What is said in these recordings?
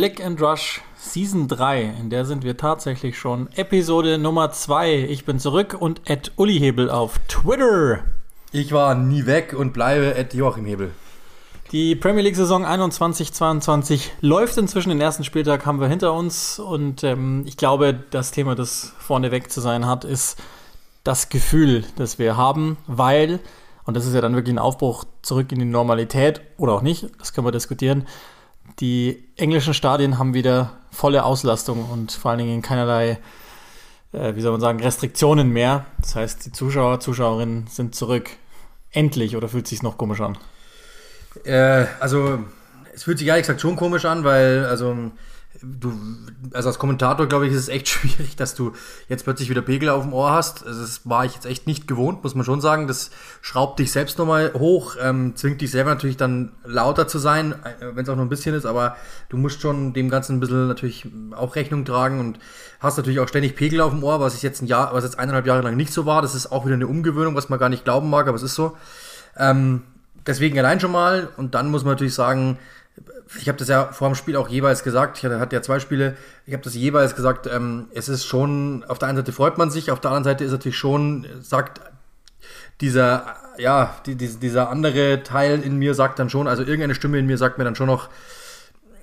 Lick and Rush Season 3, in der sind wir tatsächlich schon. Episode Nummer 2. Ich bin zurück und Ed Uli Hebel auf Twitter. Ich war nie weg und bleibe Ed Joachim Hebel. Die Premier League Saison 21-22 läuft inzwischen. Den ersten Spieltag haben wir hinter uns und ähm, ich glaube, das Thema, das vorneweg zu sein hat, ist das Gefühl, das wir haben, weil, und das ist ja dann wirklich ein Aufbruch zurück in die Normalität oder auch nicht, das können wir diskutieren, die englischen Stadien haben wieder volle Auslastung und vor allen Dingen keinerlei, äh, wie soll man sagen, Restriktionen mehr. Das heißt, die Zuschauer, Zuschauerinnen sind zurück. Endlich, oder fühlt es sich noch komisch an? Äh, also, es fühlt sich ehrlich gesagt schon komisch an, weil, also, du, also als Kommentator, glaube ich, ist es echt schwierig, dass du jetzt plötzlich wieder Pegel auf dem Ohr hast. Also das war ich jetzt echt nicht gewohnt, muss man schon sagen. Das schraubt dich selbst nochmal hoch, ähm, zwingt dich selber natürlich dann lauter zu sein, äh, wenn es auch nur ein bisschen ist, aber du musst schon dem Ganzen ein bisschen natürlich auch Rechnung tragen und hast natürlich auch ständig Pegel auf dem Ohr, was ich jetzt ein Jahr, was jetzt eineinhalb Jahre lang nicht so war. Das ist auch wieder eine Umgewöhnung, was man gar nicht glauben mag, aber es ist so. Ähm, deswegen allein schon mal und dann muss man natürlich sagen, ich habe das ja vor dem Spiel auch jeweils gesagt, ich hatte, ja zwei Spiele, ich habe das jeweils gesagt, ähm, es ist schon, auf der einen Seite freut man sich, auf der anderen Seite ist natürlich schon, sagt dieser, ja, die, die, dieser andere Teil in mir sagt dann schon, also irgendeine Stimme in mir sagt mir dann schon noch,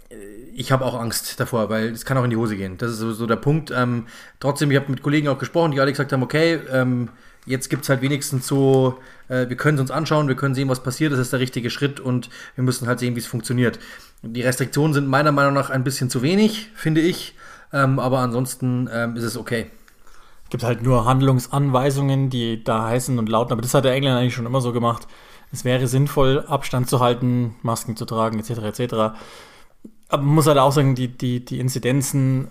äh, ich habe auch Angst davor, weil es kann auch in die Hose gehen. Das ist so, so der Punkt. Ähm, trotzdem, ich habe mit Kollegen auch gesprochen, die alle gesagt haben, okay, ähm, jetzt gibt es halt wenigstens so, äh, wir können es uns anschauen, wir können sehen, was passiert, das ist der richtige Schritt und wir müssen halt sehen, wie es funktioniert. Die Restriktionen sind meiner Meinung nach ein bisschen zu wenig, finde ich, ähm, aber ansonsten ähm, ist es okay. Es gibt halt nur Handlungsanweisungen, die da heißen und lauten, aber das hat der Engländer eigentlich schon immer so gemacht. Es wäre sinnvoll, Abstand zu halten, Masken zu tragen, etc. etc. Aber man muss halt auch sagen, die, die, die Inzidenzen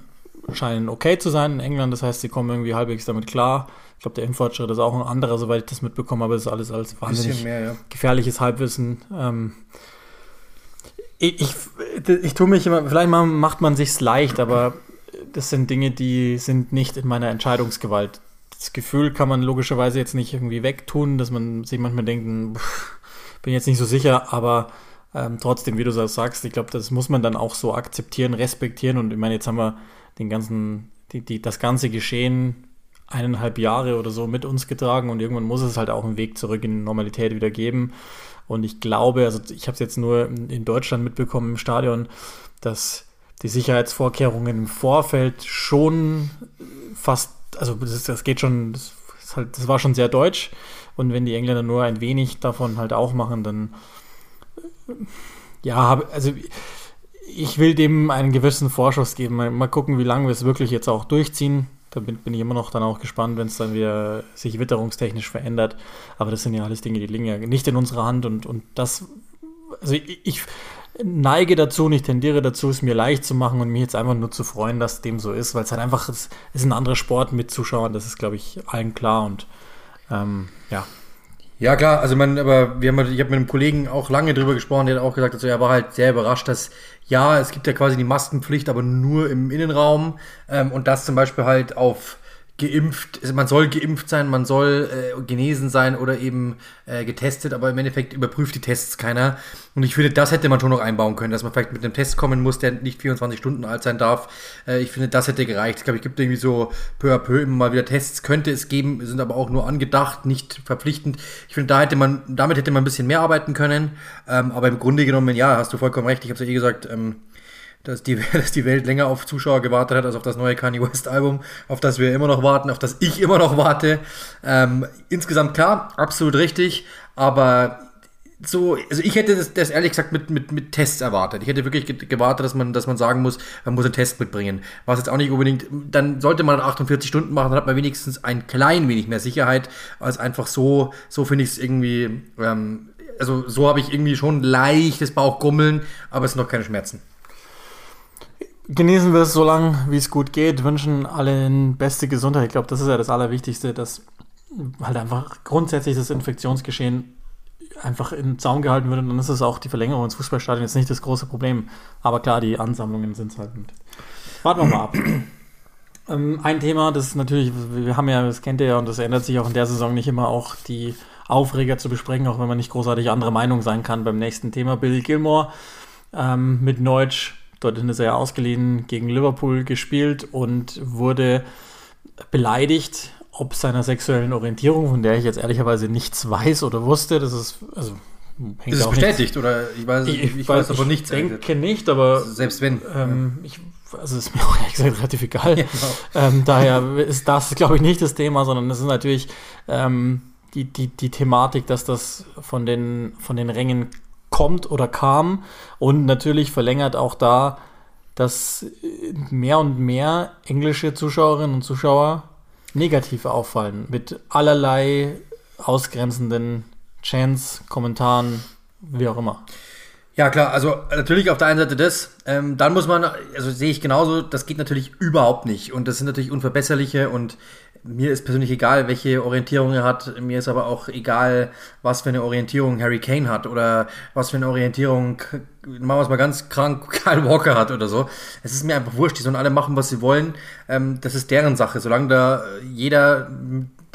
scheinen okay zu sein in England. Das heißt, sie kommen irgendwie halbwegs damit klar. Ich glaube, der Impffortschritt ist auch ein anderer, soweit ich das mitbekomme, aber es ist alles als wahnsinnig mehr, ja. gefährliches Halbwissen. Ähm, ich, ich, ich tue mich immer, vielleicht macht man sich's leicht, aber das sind Dinge, die sind nicht in meiner Entscheidungsgewalt. Das Gefühl kann man logischerweise jetzt nicht irgendwie wegtun, dass man sich manchmal denkt, pff, bin jetzt nicht so sicher, aber ähm, trotzdem, wie du das sagst, ich glaube, das muss man dann auch so akzeptieren, respektieren und ich meine, jetzt haben wir den ganzen, die, die, das ganze Geschehen eineinhalb Jahre oder so mit uns getragen und irgendwann muss es halt auch einen Weg zurück in die Normalität wieder geben. Und ich glaube, also ich habe es jetzt nur in Deutschland mitbekommen im Stadion, dass die Sicherheitsvorkehrungen im Vorfeld schon fast, also das, das geht schon, das, halt, das war schon sehr deutsch. Und wenn die Engländer nur ein wenig davon halt auch machen, dann ja, also ich will dem einen gewissen Vorschuss geben. Mal, gucken, wie lange wir es wirklich jetzt auch durchziehen. Da bin, bin ich immer noch dann auch gespannt, wenn es dann wieder sich witterungstechnisch verändert. Aber das sind ja alles Dinge, die liegen ja nicht in unserer Hand und, und das, also ich, ich neige dazu und ich tendiere dazu, es mir leicht zu machen und mich jetzt einfach nur zu freuen, dass dem so ist, weil es halt einfach es ist ein anderer Sport mit Zuschauern, das ist, glaube ich, allen klar und ähm, ja. Ja, klar, also man, aber wir haben, ich habe mit einem Kollegen auch lange drüber gesprochen, der hat auch gesagt, also er war halt sehr überrascht, dass ja, es gibt ja quasi die Maskenpflicht, aber nur im Innenraum. Ähm, und das zum Beispiel halt auf geimpft, man soll geimpft sein, man soll äh, genesen sein oder eben äh, getestet, aber im Endeffekt überprüft die Tests keiner. Und ich finde, das hätte man schon noch einbauen können, dass man vielleicht mit einem Test kommen muss, der nicht 24 Stunden alt sein darf. Äh, ich finde, das hätte gereicht. Ich glaube, es gibt irgendwie so peu à peu immer mal wieder Tests, könnte es geben, sind aber auch nur angedacht, nicht verpflichtend. Ich finde, da hätte man, damit hätte man ein bisschen mehr arbeiten können. Ähm, aber im Grunde genommen, ja, hast du vollkommen recht. Ich habe es ja eh gesagt, ähm, dass die, dass die Welt länger auf Zuschauer gewartet hat als auf das neue Kanye West Album, auf das wir immer noch warten, auf das ich immer noch warte. Ähm, insgesamt klar, absolut richtig, aber so, also ich hätte das, das ehrlich gesagt mit, mit, mit Tests erwartet. Ich hätte wirklich gewartet, dass man, dass man sagen muss, man muss einen Test mitbringen. Was jetzt auch nicht unbedingt, dann sollte man 48 Stunden machen, dann hat man wenigstens ein klein wenig mehr Sicherheit, als einfach so, so finde ich es irgendwie, ähm, also so habe ich irgendwie schon leichtes Bauchgummeln, aber es sind noch keine Schmerzen. Genießen wir es so lange, wie es gut geht, wünschen allen beste Gesundheit. Ich glaube, das ist ja das Allerwichtigste, dass halt einfach grundsätzlich das Infektionsgeschehen einfach in Zaun gehalten wird, dann ist es auch die Verlängerung ins Fußballstadion jetzt nicht das große Problem. Aber klar, die Ansammlungen sind es halt. Und warten wir mal ab. ähm, ein Thema, das ist natürlich, wir haben ja, das kennt ihr ja und das ändert sich auch in der Saison nicht immer, auch die Aufreger zu besprechen, auch wenn man nicht großartig andere Meinung sein kann beim nächsten Thema. Billy Gilmore ähm, mit Neutsch, dorthin ist er ja ausgeliehen, gegen Liverpool gespielt und wurde beleidigt ob seiner sexuellen Orientierung, von der ich jetzt ehrlicherweise nichts weiß oder wusste. Das ist, also ist es bestätigt nichts. oder ich weiß, ich, ich, ich weiß, aber nichts. Ich denke nicht, aber selbst wenn. Ähm, ich, also ist mir auch ehrlich gesagt relativ egal. Ja, genau. ähm, daher ist das, glaube ich, nicht das Thema, sondern es ist natürlich ähm, die, die, die Thematik, dass das von den, von den Rängen kommt oder kam und natürlich verlängert auch da, dass mehr und mehr englische Zuschauerinnen und Zuschauer negativ auffallen mit allerlei ausgrenzenden Chants, Kommentaren, wie auch immer. Ja, klar, also natürlich auf der einen Seite das, ähm, dann muss man, also sehe ich genauso, das geht natürlich überhaupt nicht und das sind natürlich unverbesserliche und mir ist persönlich egal, welche Orientierung er hat, mir ist aber auch egal, was für eine Orientierung Harry Kane hat oder was für eine Orientierung, machen wir es mal ganz krank, Kyle Walker hat oder so. Es ist mir einfach wurscht, die sollen alle machen, was sie wollen, ähm, das ist deren Sache, solange da jeder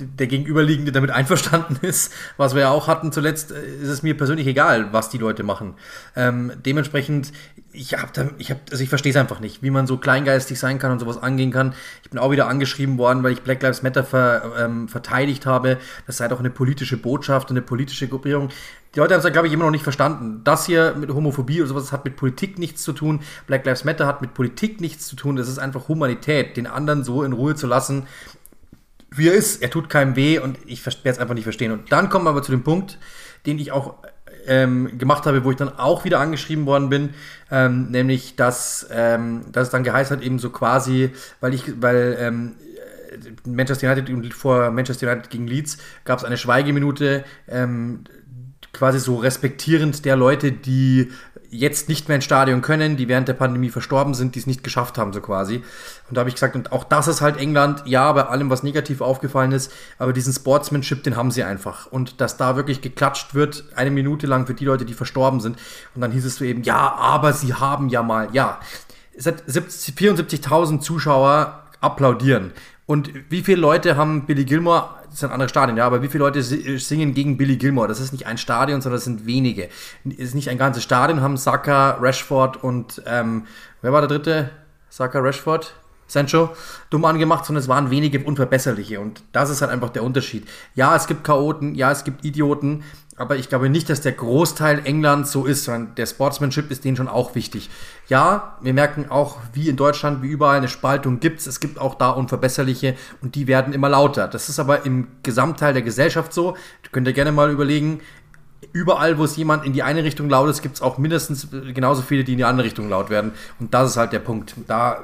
der Gegenüberliegende damit einverstanden ist, was wir ja auch hatten zuletzt, äh, ist es mir persönlich egal, was die Leute machen. Ähm, dementsprechend, ich habe da, ich habe, also ich verstehe es einfach nicht, wie man so kleingeistig sein kann und sowas angehen kann. Ich bin auch wieder angeschrieben worden, weil ich Black Lives Matter ver, ähm, verteidigt habe. Das sei doch eine politische Botschaft und eine politische Gruppierung. Die Leute haben es, glaube ich, immer noch nicht verstanden. Das hier mit Homophobie oder sowas hat mit Politik nichts zu tun. Black Lives Matter hat mit Politik nichts zu tun. Das ist einfach Humanität, den anderen so in Ruhe zu lassen wie er ist. Er tut keinem weh und ich werde es einfach nicht verstehen. Und dann kommen wir aber zu dem Punkt, den ich auch ähm, gemacht habe, wo ich dann auch wieder angeschrieben worden bin, ähm, nämlich dass, ähm, dass es dann geheißen hat, eben so quasi, weil ich, weil ähm, Manchester United vor Manchester United gegen Leeds gab es eine Schweigeminute, ähm, quasi so respektierend der Leute, die jetzt nicht mehr ins Stadion können, die während der Pandemie verstorben sind, die es nicht geschafft haben, so quasi. Und da habe ich gesagt, und auch das ist halt England, ja, bei allem, was negativ aufgefallen ist, aber diesen Sportsmanship, den haben sie einfach. Und dass da wirklich geklatscht wird, eine Minute lang für die Leute, die verstorben sind. Und dann hieß es so eben, ja, aber sie haben ja mal, ja. Es hat 74.000 Zuschauer applaudieren. Und wie viele Leute haben Billy Gilmore, das ist ein anderes Stadion, ja, aber wie viele Leute singen gegen Billy Gilmore? Das ist nicht ein Stadion, sondern das sind wenige. Es ist nicht ein ganzes Stadion, haben Saka, Rashford und, ähm, wer war der dritte? Saka, Rashford? Sancho dumm angemacht, sondern es waren wenige unverbesserliche. Und das ist halt einfach der Unterschied. Ja, es gibt Chaoten, ja, es gibt Idioten, aber ich glaube nicht, dass der Großteil Englands so ist, sondern der Sportsmanship ist denen schon auch wichtig. Ja, wir merken auch, wie in Deutschland, wie überall eine Spaltung gibt es. gibt auch da Unverbesserliche und die werden immer lauter. Das ist aber im Gesamtteil der Gesellschaft so. Könnt ihr gerne mal überlegen, überall, wo es jemand in die eine Richtung laut ist, gibt es auch mindestens genauso viele, die in die andere Richtung laut werden. Und das ist halt der Punkt. Da äh,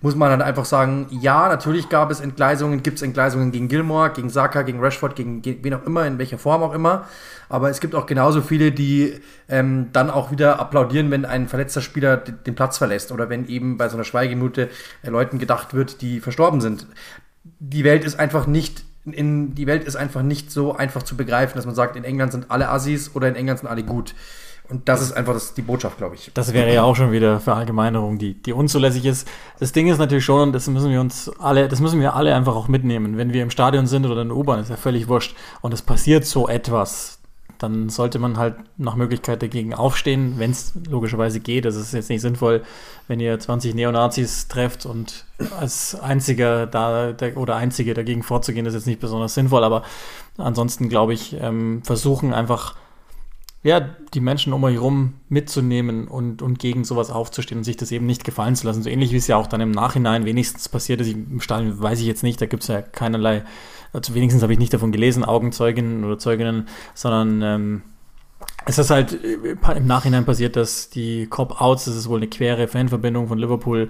muss man dann einfach sagen, ja, natürlich gab es Entgleisungen, gibt es Entgleisungen gegen Gilmore, gegen Saka, gegen Rashford, gegen wen auch immer, in welcher Form auch immer. Aber es gibt auch genauso viele, die ähm, dann auch wieder applaudieren, wenn ein verletzter Spieler den Platz verlässt oder wenn eben bei so einer Schweigeminute äh, Leuten gedacht wird, die verstorben sind. Die Welt ist einfach nicht in, die Welt ist einfach nicht so einfach zu begreifen, dass man sagt, in England sind alle Assis oder in England sind alle gut. Und das ist einfach das, die Botschaft, glaube ich. Das wäre ja auch schon wieder Verallgemeinerung, die, die unzulässig ist. Das Ding ist natürlich schon, und das müssen wir uns alle, das müssen wir alle einfach auch mitnehmen. Wenn wir im Stadion sind oder in der U-Bahn, ist ja völlig wurscht. Und es passiert so etwas, dann sollte man halt nach Möglichkeit dagegen aufstehen, wenn es logischerweise geht. Das ist jetzt nicht sinnvoll, wenn ihr 20 Neonazis trefft und als einziger da der, oder einzige dagegen vorzugehen, ist jetzt nicht besonders sinnvoll. Aber ansonsten glaube ich, ähm, versuchen einfach ja, die Menschen um euch herum mitzunehmen und, und gegen sowas aufzustehen und sich das eben nicht gefallen zu lassen. So ähnlich wie es ja auch dann im Nachhinein wenigstens passiert ist. Im Stadion weiß ich jetzt nicht, da gibt es ja keinerlei also wenigstens habe ich nicht davon gelesen, Augenzeuginnen oder Zeuginnen, sondern ähm, es ist halt äh, im Nachhinein passiert, dass die Cop-Outs, das ist wohl eine quere Fanverbindung von Liverpool,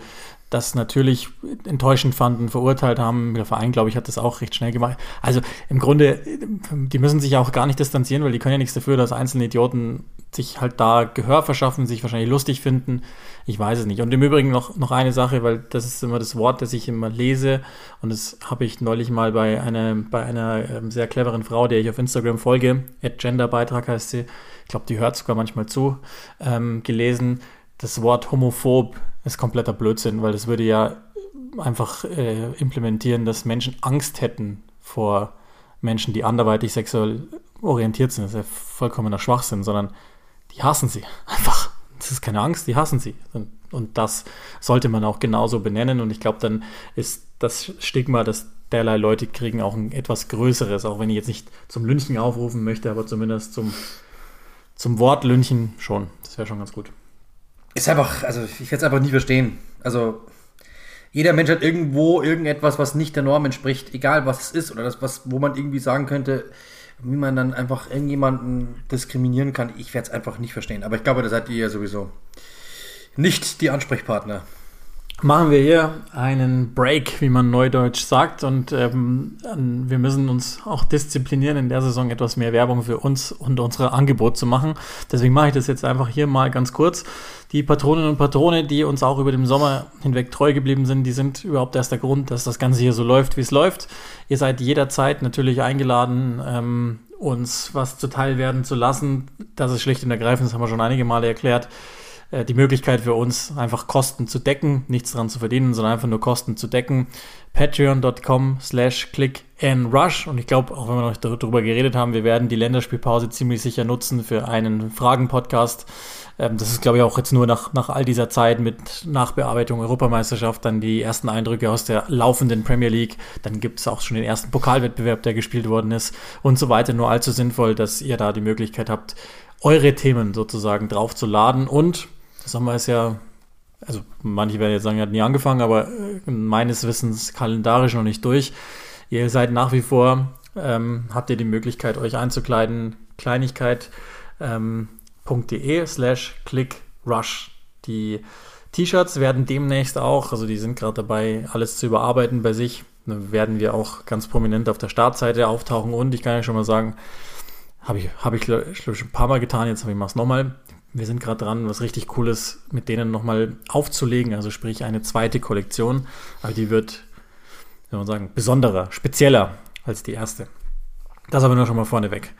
das natürlich enttäuschend fanden, verurteilt haben. Der Verein, glaube ich, hat das auch recht schnell gemacht. Also im Grunde, die müssen sich auch gar nicht distanzieren, weil die können ja nichts dafür, dass einzelne Idioten sich halt da Gehör verschaffen, sich wahrscheinlich lustig finden. Ich weiß es nicht. Und im Übrigen noch, noch eine Sache, weil das ist immer das Wort, das ich immer lese. Und das habe ich neulich mal bei einer, bei einer ähm, sehr cleveren Frau, der ich auf Instagram folge, Genderbeitrag heißt sie, ich glaube, die hört sogar manchmal zu, ähm, gelesen. Das Wort homophob ist kompletter Blödsinn, weil das würde ja einfach äh, implementieren, dass Menschen Angst hätten vor Menschen, die anderweitig sexuell orientiert sind. Das ist ja vollkommener Schwachsinn, sondern die hassen sie einfach. Das ist keine Angst, die hassen sie. Und, und das sollte man auch genauso benennen. Und ich glaube, dann ist das Stigma, dass derlei Leute kriegen, auch ein etwas größeres, auch wenn ich jetzt nicht zum Lünchen aufrufen möchte, aber zumindest zum, zum Wort Lünchen schon. Das wäre schon ganz gut. Ist einfach, also ich werde es einfach nie verstehen. Also jeder Mensch hat irgendwo irgendetwas, was nicht der Norm entspricht, egal was es ist oder das, was, wo man irgendwie sagen könnte, wie man dann einfach irgendjemanden diskriminieren kann. Ich werde es einfach nicht verstehen. Aber ich glaube, da seid ihr ja sowieso nicht die Ansprechpartner machen wir hier einen Break, wie man neudeutsch sagt. Und ähm, wir müssen uns auch disziplinieren, in der Saison etwas mehr Werbung für uns und unsere Angebot zu machen. Deswegen mache ich das jetzt einfach hier mal ganz kurz. Die Patroninnen und Patrone, die uns auch über den Sommer hinweg treu geblieben sind, die sind überhaupt erst der Grund, dass das Ganze hier so läuft, wie es läuft. Ihr seid jederzeit natürlich eingeladen, ähm, uns was zuteil werden zu lassen. Das ist schlicht und ergreifend, das haben wir schon einige Male erklärt äh, die Möglichkeit für uns, einfach Kosten zu decken, nichts dran zu verdienen, sondern einfach nur Kosten zu decken. Patreon.com slash click and rush. Und ich glaube, auch wenn wir noch darüber geredet haben, wir werden die Länderspielpause ziemlich sicher nutzen für einen Fragen-Podcast. Ähm, das ist, glaube ich, auch jetzt nur nach, nach all dieser Zeit mit Nachbearbeitung Europameisterschaft, dann die ersten Eindrücke aus der laufenden Premier League. Dann gibt es auch schon den ersten Pokalwettbewerb, der gespielt worden ist und so weiter. Nur allzu sinnvoll, dass ihr da die Möglichkeit habt, eure Themen sozusagen draufzuladen und Sommer ist ja, also manche werden jetzt sagen, er hat nie angefangen, aber äh, meines Wissens kalendarisch noch nicht durch. Ihr seid nach wie vor, ähm, habt ihr die Möglichkeit, euch einzukleiden, kleinigkeit.de ähm, slash clickrush. Die T-Shirts werden demnächst auch, also die sind gerade dabei, alles zu überarbeiten bei sich. Werden wir auch ganz prominent auf der Startseite auftauchen und ich kann ja schon mal sagen, habe ich, hab ich, ich, schon ein paar Mal getan, jetzt habe ich es nochmal wir sind gerade dran, was richtig Cooles mit denen nochmal aufzulegen, also sprich eine zweite Kollektion, aber die wird, wie man sagen, besonderer, spezieller als die erste. Das aber nur schon mal vorneweg.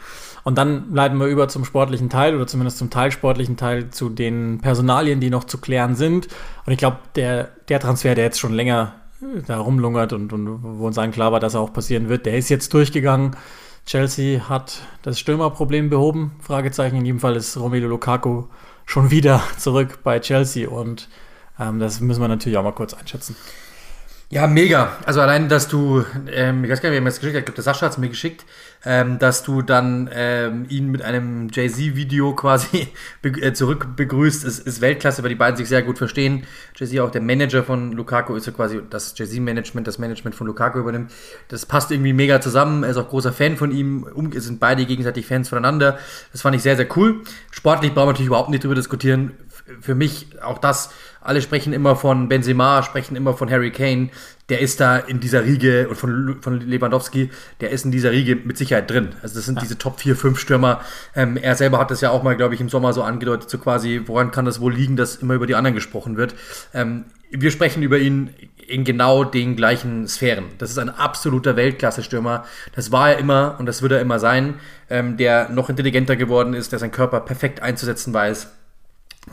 Und dann leiten wir über zum sportlichen Teil oder zumindest zum teilsportlichen Teil zu den Personalien, die noch zu klären sind. Und ich glaube, der, der Transfer, der jetzt schon länger äh, da rumlungert und, und wo uns allen klar war, dass er auch passieren wird, der ist jetzt durchgegangen. Chelsea hat das Stürmerproblem behoben. Fragezeichen. In jedem Fall ist Romelu Lukaku schon wieder zurück bei Chelsea und ähm, das müssen wir natürlich auch mal kurz einschätzen. Ja, mega. Also allein, dass du, ähm, ich weiß gar nicht, wer mir das geschickt hat, ich glaube, der Sascha hat es mir geschickt, ähm, dass du dann ähm, ihn mit einem Jay-Z-Video quasi be äh, zurück begrüßt, ist, ist Weltklasse, weil die beiden sich sehr gut verstehen. Jay-Z auch der Manager von Lukaku ist ja quasi das Jay-Z-Management, das Management von Lukaku übernimmt. Das passt irgendwie mega zusammen. Er ist auch großer Fan von ihm. Um, sind beide gegenseitig Fans voneinander. Das fand ich sehr, sehr cool. Sportlich brauchen wir natürlich überhaupt nicht drüber diskutieren. Für mich auch das alle sprechen immer von Benzema, sprechen immer von Harry Kane. Der ist da in dieser Riege und von, von Lewandowski, der ist in dieser Riege mit Sicherheit drin. Also das sind ja. diese Top 4, 5 Stürmer. Ähm, er selber hat das ja auch mal, glaube ich, im Sommer so angedeutet, so quasi, woran kann das wohl liegen, dass immer über die anderen gesprochen wird. Ähm, wir sprechen über ihn in genau den gleichen Sphären. Das ist ein absoluter Weltklasse-Stürmer. Das war er immer und das wird er immer sein, ähm, der noch intelligenter geworden ist, der seinen Körper perfekt einzusetzen weiß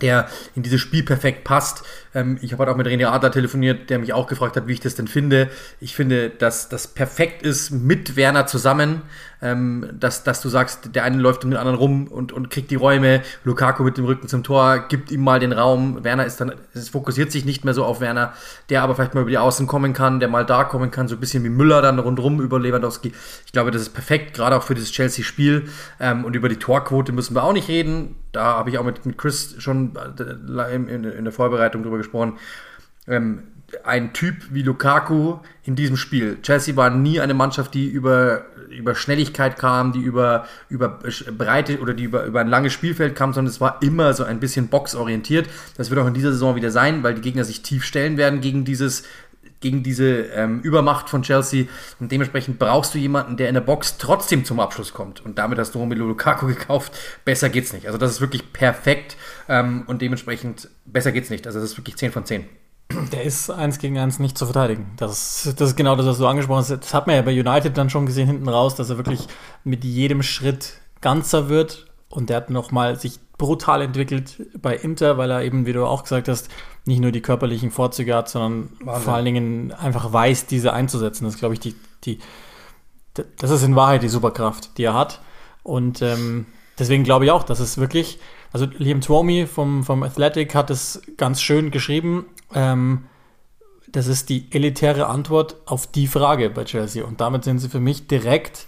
der in dieses Spiel perfekt passt. Ähm, ich habe halt auch mit René Adler telefoniert, der mich auch gefragt hat, wie ich das denn finde. Ich finde, dass das perfekt ist mit Werner zusammen, ähm, dass, dass du sagst, der eine läuft um den anderen rum und, und kriegt die Räume, Lukaku mit dem Rücken zum Tor, gibt ihm mal den Raum. Werner ist dann, es fokussiert sich nicht mehr so auf Werner, der aber vielleicht mal über die Außen kommen kann, der mal da kommen kann, so ein bisschen wie Müller dann rundrum über Lewandowski. Ich glaube, das ist perfekt, gerade auch für dieses Chelsea-Spiel. Ähm, und über die Torquote müssen wir auch nicht reden da habe ich auch mit, mit Chris schon äh, in, in, der Vorbereitung drüber gesprochen. Ähm, ein Typ wie Lukaku in diesem Spiel. Chelsea war nie eine Mannschaft, die über, über Schnelligkeit kam, die über, über Breite oder die über, über ein langes Spielfeld kam, sondern es war immer so ein bisschen boxorientiert. Das wird auch in dieser Saison wieder sein, weil die Gegner sich tief stellen werden gegen dieses gegen diese ähm, Übermacht von Chelsea. Und dementsprechend brauchst du jemanden, der in der Box trotzdem zum Abschluss kommt. Und damit hast du Romelu Lukaku gekauft. Besser geht's nicht. Also das ist wirklich perfekt. Ähm, und dementsprechend besser geht's nicht. Also das ist wirklich 10 von 10. Der ist eins gegen eins nicht zu verteidigen. Das, das ist genau das, was du angesprochen hast. Das hat man ja bei United dann schon gesehen hinten raus, dass er wirklich mit jedem Schritt ganzer wird. Und der hat nochmal sich brutal entwickelt bei Inter, weil er eben, wie du auch gesagt hast, nicht nur die körperlichen Vorzüge hat, sondern Wahnsinn. vor allen Dingen einfach weiß, diese einzusetzen. Das ist, glaube ich, die, die, das ist in Wahrheit die Superkraft, die er hat. Und ähm, deswegen glaube ich auch, dass es wirklich, also Liam Twomey vom, vom Athletic hat es ganz schön geschrieben. Ähm, das ist die elitäre Antwort auf die Frage bei Chelsea. Und damit sind sie für mich direkt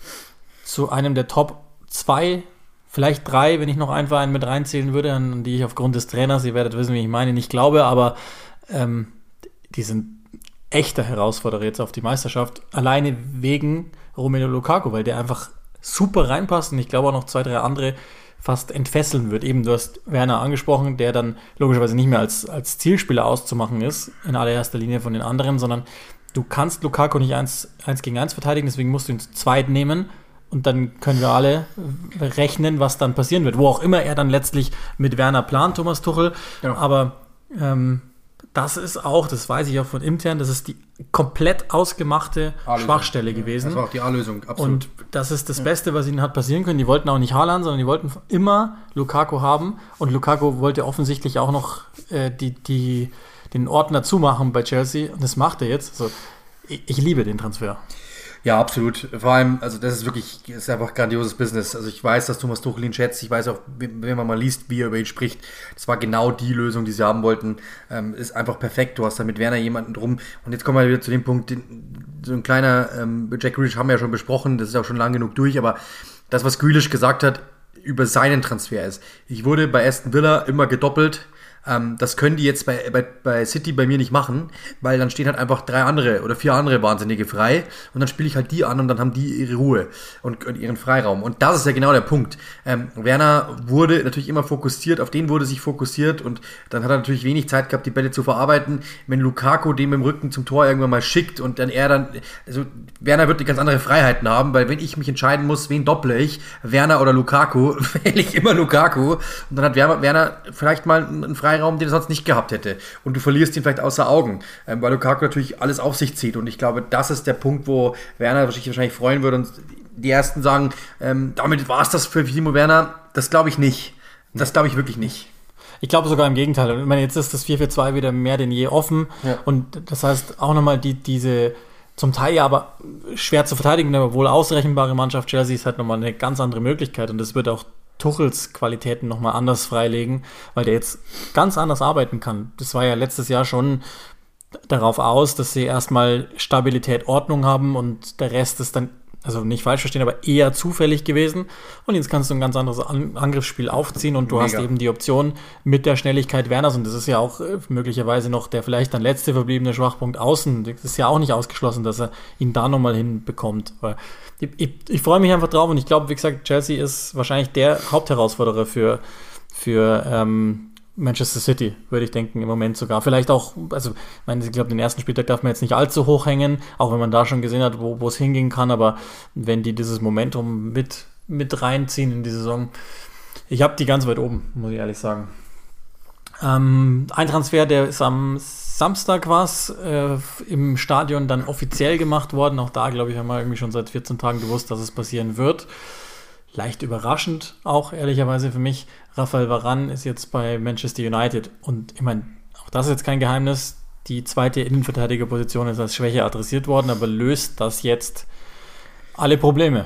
zu einem der Top 2 vielleicht drei, wenn ich noch einen Verein mit reinzählen würde, an die ich aufgrund des Trainers, ihr werdet wissen, wie ich meine, nicht glaube, aber ähm, die sind echter Herausforderer jetzt auf die Meisterschaft, alleine wegen Romelu Lukaku, weil der einfach super reinpasst und ich glaube auch noch zwei, drei andere fast entfesseln wird. Eben, du hast Werner angesprochen, der dann logischerweise nicht mehr als, als Zielspieler auszumachen ist, in allererster Linie von den anderen, sondern du kannst Lukaku nicht eins, eins gegen eins verteidigen, deswegen musst du ihn zu zweit nehmen und dann können wir alle rechnen, was dann passieren wird. Wo auch immer er dann letztlich mit Werner plant, Thomas Tuchel. Ja. Aber ähm, das ist auch, das weiß ich auch von intern, das ist die komplett ausgemachte Schwachstelle gewesen. Das war auch die A-Lösung, absolut. Und das ist das ja. Beste, was ihnen hat passieren können. Die wollten auch nicht Haaland, sondern die wollten immer Lukaku haben. Und Lukaku wollte offensichtlich auch noch äh, die, die, den Ordner zumachen bei Chelsea. Und das macht er jetzt. Also, ich, ich liebe den Transfer. Ja, absolut. Vor allem, also das ist wirklich, ist einfach grandioses Business. Also ich weiß, dass Thomas Tuchel ihn schätzt. Ich weiß auch, wenn man mal liest, wie er über ihn spricht, das war genau die Lösung, die sie haben wollten. Ähm, ist einfach perfekt. Du hast da mit Werner jemanden drum. Und jetzt kommen wir wieder zu dem Punkt, den, so ein kleiner ähm, Jack Grealish haben wir ja schon besprochen. Das ist auch schon lang genug durch. Aber das, was Grealish gesagt hat über seinen Transfer ist. Ich wurde bei Aston Villa immer gedoppelt ähm, das können die jetzt bei, bei, bei City bei mir nicht machen, weil dann stehen halt einfach drei andere oder vier andere Wahnsinnige frei und dann spiele ich halt die an und dann haben die ihre Ruhe und, und ihren Freiraum. Und das ist ja genau der Punkt. Ähm, Werner wurde natürlich immer fokussiert, auf den wurde sich fokussiert und dann hat er natürlich wenig Zeit gehabt, die Bälle zu verarbeiten. Wenn Lukaku dem im Rücken zum Tor irgendwann mal schickt und dann er dann, also Werner wird die ganz andere Freiheiten haben, weil wenn ich mich entscheiden muss, wen dopple ich, Werner oder Lukaku, wähle ich immer Lukaku und dann hat Werner vielleicht mal einen Freiraum Freiraum, den er sonst nicht gehabt hätte. Und du verlierst ihn vielleicht außer Augen, ähm, weil Lukaku natürlich alles auf sich zieht. Und ich glaube, das ist der Punkt, wo Werner sich wahrscheinlich freuen würde. Und die ersten sagen, ähm, damit war es das für Timo Werner. Das glaube ich nicht. Das glaube ich wirklich nicht. Ich glaube sogar im Gegenteil. Ich meine, jetzt ist das 4-4-2 wieder mehr denn je offen. Ja. Und das heißt auch nochmal die, diese zum Teil ja aber schwer zu verteidigen, aber wohl ausrechenbare Mannschaft Chelsea ist halt nochmal eine ganz andere Möglichkeit. Und das wird auch Tuchels Qualitäten nochmal anders freilegen, weil der jetzt ganz anders arbeiten kann. Das war ja letztes Jahr schon darauf aus, dass sie erstmal Stabilität, Ordnung haben und der Rest ist dann also nicht falsch verstehen, aber eher zufällig gewesen. Und jetzt kannst du ein ganz anderes An Angriffsspiel aufziehen und du Mega. hast eben die Option mit der Schnelligkeit Werners. Und das ist ja auch äh, möglicherweise noch der vielleicht dann letzte verbliebene Schwachpunkt außen. Das ist ja auch nicht ausgeschlossen, dass er ihn da nochmal hinbekommt. Ich, ich, ich freue mich einfach drauf und ich glaube, wie gesagt, Chelsea ist wahrscheinlich der Hauptherausforderer für, für ähm, Manchester City, würde ich denken, im Moment sogar. Vielleicht auch, also, ich meine, ich glaube, den ersten Spieltag darf man jetzt nicht allzu hoch hängen, auch wenn man da schon gesehen hat, wo, wo es hingehen kann, aber wenn die dieses Momentum mit, mit reinziehen in die Saison, ich habe die ganz weit oben, muss ich ehrlich sagen. Ähm, ein Transfer, der ist am Samstag was äh, im Stadion dann offiziell gemacht worden. Auch da, glaube ich, haben wir irgendwie schon seit 14 Tagen gewusst, dass es passieren wird leicht überraschend auch, ehrlicherweise für mich. Rafael Varan ist jetzt bei Manchester United und ich meine, auch das ist jetzt kein Geheimnis. Die zweite Innenverteidigerposition ist als Schwäche adressiert worden, aber löst das jetzt alle Probleme?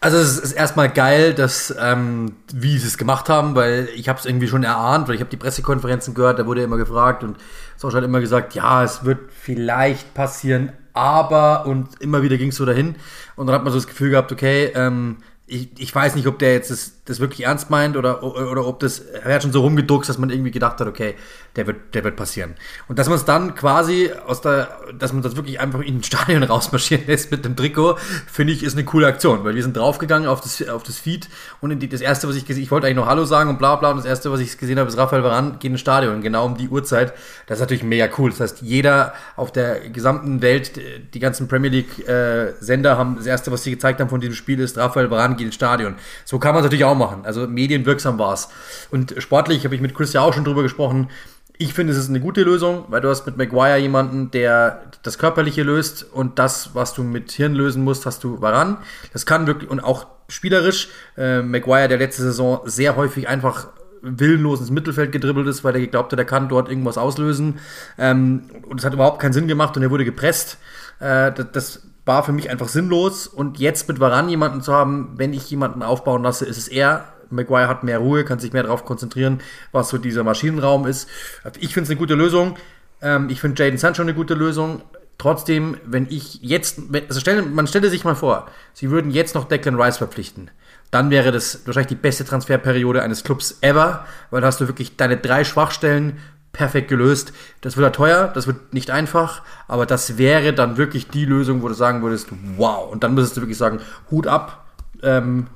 Also es ist erstmal geil, dass ähm, wie sie es gemacht haben, weil ich habe es irgendwie schon erahnt, weil ich habe die Pressekonferenzen gehört, da wurde immer gefragt und Social hat immer gesagt, ja, es wird vielleicht passieren, aber und immer wieder ging es so dahin und dann hat man so das Gefühl gehabt, okay, ähm, ich, ich weiß nicht, ob der jetzt das, das wirklich ernst meint oder, oder ob das, er hat schon so rumgedruckt, dass man irgendwie gedacht hat, okay, der wird, der wird passieren. Und dass man es dann quasi aus der, dass man das wirklich einfach in den Stadion rausmarschieren lässt mit dem Trikot, finde ich, ist eine coole Aktion, weil wir sind draufgegangen auf das, auf das Feed und die, das erste, was ich gesehen, ich wollte eigentlich noch Hallo sagen und bla bla und das erste, was ich gesehen habe, ist Raphael Varan geht ins Stadion, genau um die Uhrzeit. Das ist natürlich mega cool. Das heißt, jeder auf der gesamten Welt, die ganzen Premier League äh, Sender haben, das erste, was sie gezeigt haben von diesem Spiel ist, Raphael Varan geht ins Stadion. So kann man es natürlich auch machen. Also medienwirksam war es. Und sportlich habe ich mit Chris ja auch schon drüber gesprochen. Ich finde, es ist eine gute Lösung, weil du hast mit Maguire jemanden, der das Körperliche löst und das, was du mit Hirn lösen musst, hast du Varan. Das kann wirklich und auch spielerisch. Äh, Maguire, der letzte Saison sehr häufig einfach willenlos ins Mittelfeld gedribbelt ist, weil er geglaubt hat, er kann dort irgendwas auslösen. Ähm, und es hat überhaupt keinen Sinn gemacht und er wurde gepresst. Äh, das war für mich einfach sinnlos. Und jetzt mit Varan jemanden zu haben, wenn ich jemanden aufbauen lasse, ist es er. Maguire hat mehr Ruhe, kann sich mehr darauf konzentrieren, was so dieser Maschinenraum ist. Ich finde es eine gute Lösung. Ähm, ich finde Jaden Sancho eine gute Lösung. Trotzdem, wenn ich jetzt, also stelle, man stelle sich mal vor, sie würden jetzt noch Declan Rice verpflichten dann wäre das wahrscheinlich die beste Transferperiode eines Clubs ever, weil da hast du wirklich deine drei Schwachstellen perfekt gelöst. Das wird ja teuer, das wird nicht einfach, aber das wäre dann wirklich die Lösung, wo du sagen würdest, wow. Und dann müsstest du wirklich sagen, Hut ab. Ähm,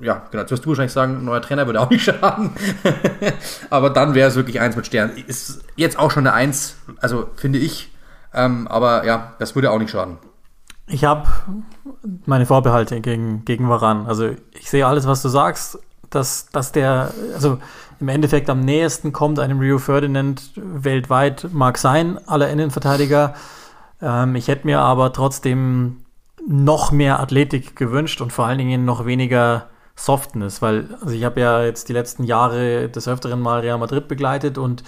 ja, genau, das wirst du wahrscheinlich sagen, neuer Trainer würde auch nicht schaden. aber dann wäre es wirklich eins mit Stern. Ist jetzt auch schon eine Eins, also finde ich. Ähm, aber ja, das würde auch nicht schaden. Ich habe meine Vorbehalte gegen, gegen Varan. Also ich sehe alles, was du sagst, dass, dass der, also im Endeffekt am nächsten kommt einem Rio Ferdinand weltweit, mag sein, aller Innenverteidiger. Ähm, ich hätte mir aber trotzdem noch mehr Athletik gewünscht und vor allen Dingen noch weniger Softness, weil also ich habe ja jetzt die letzten Jahre des Öfteren mal Real Madrid begleitet und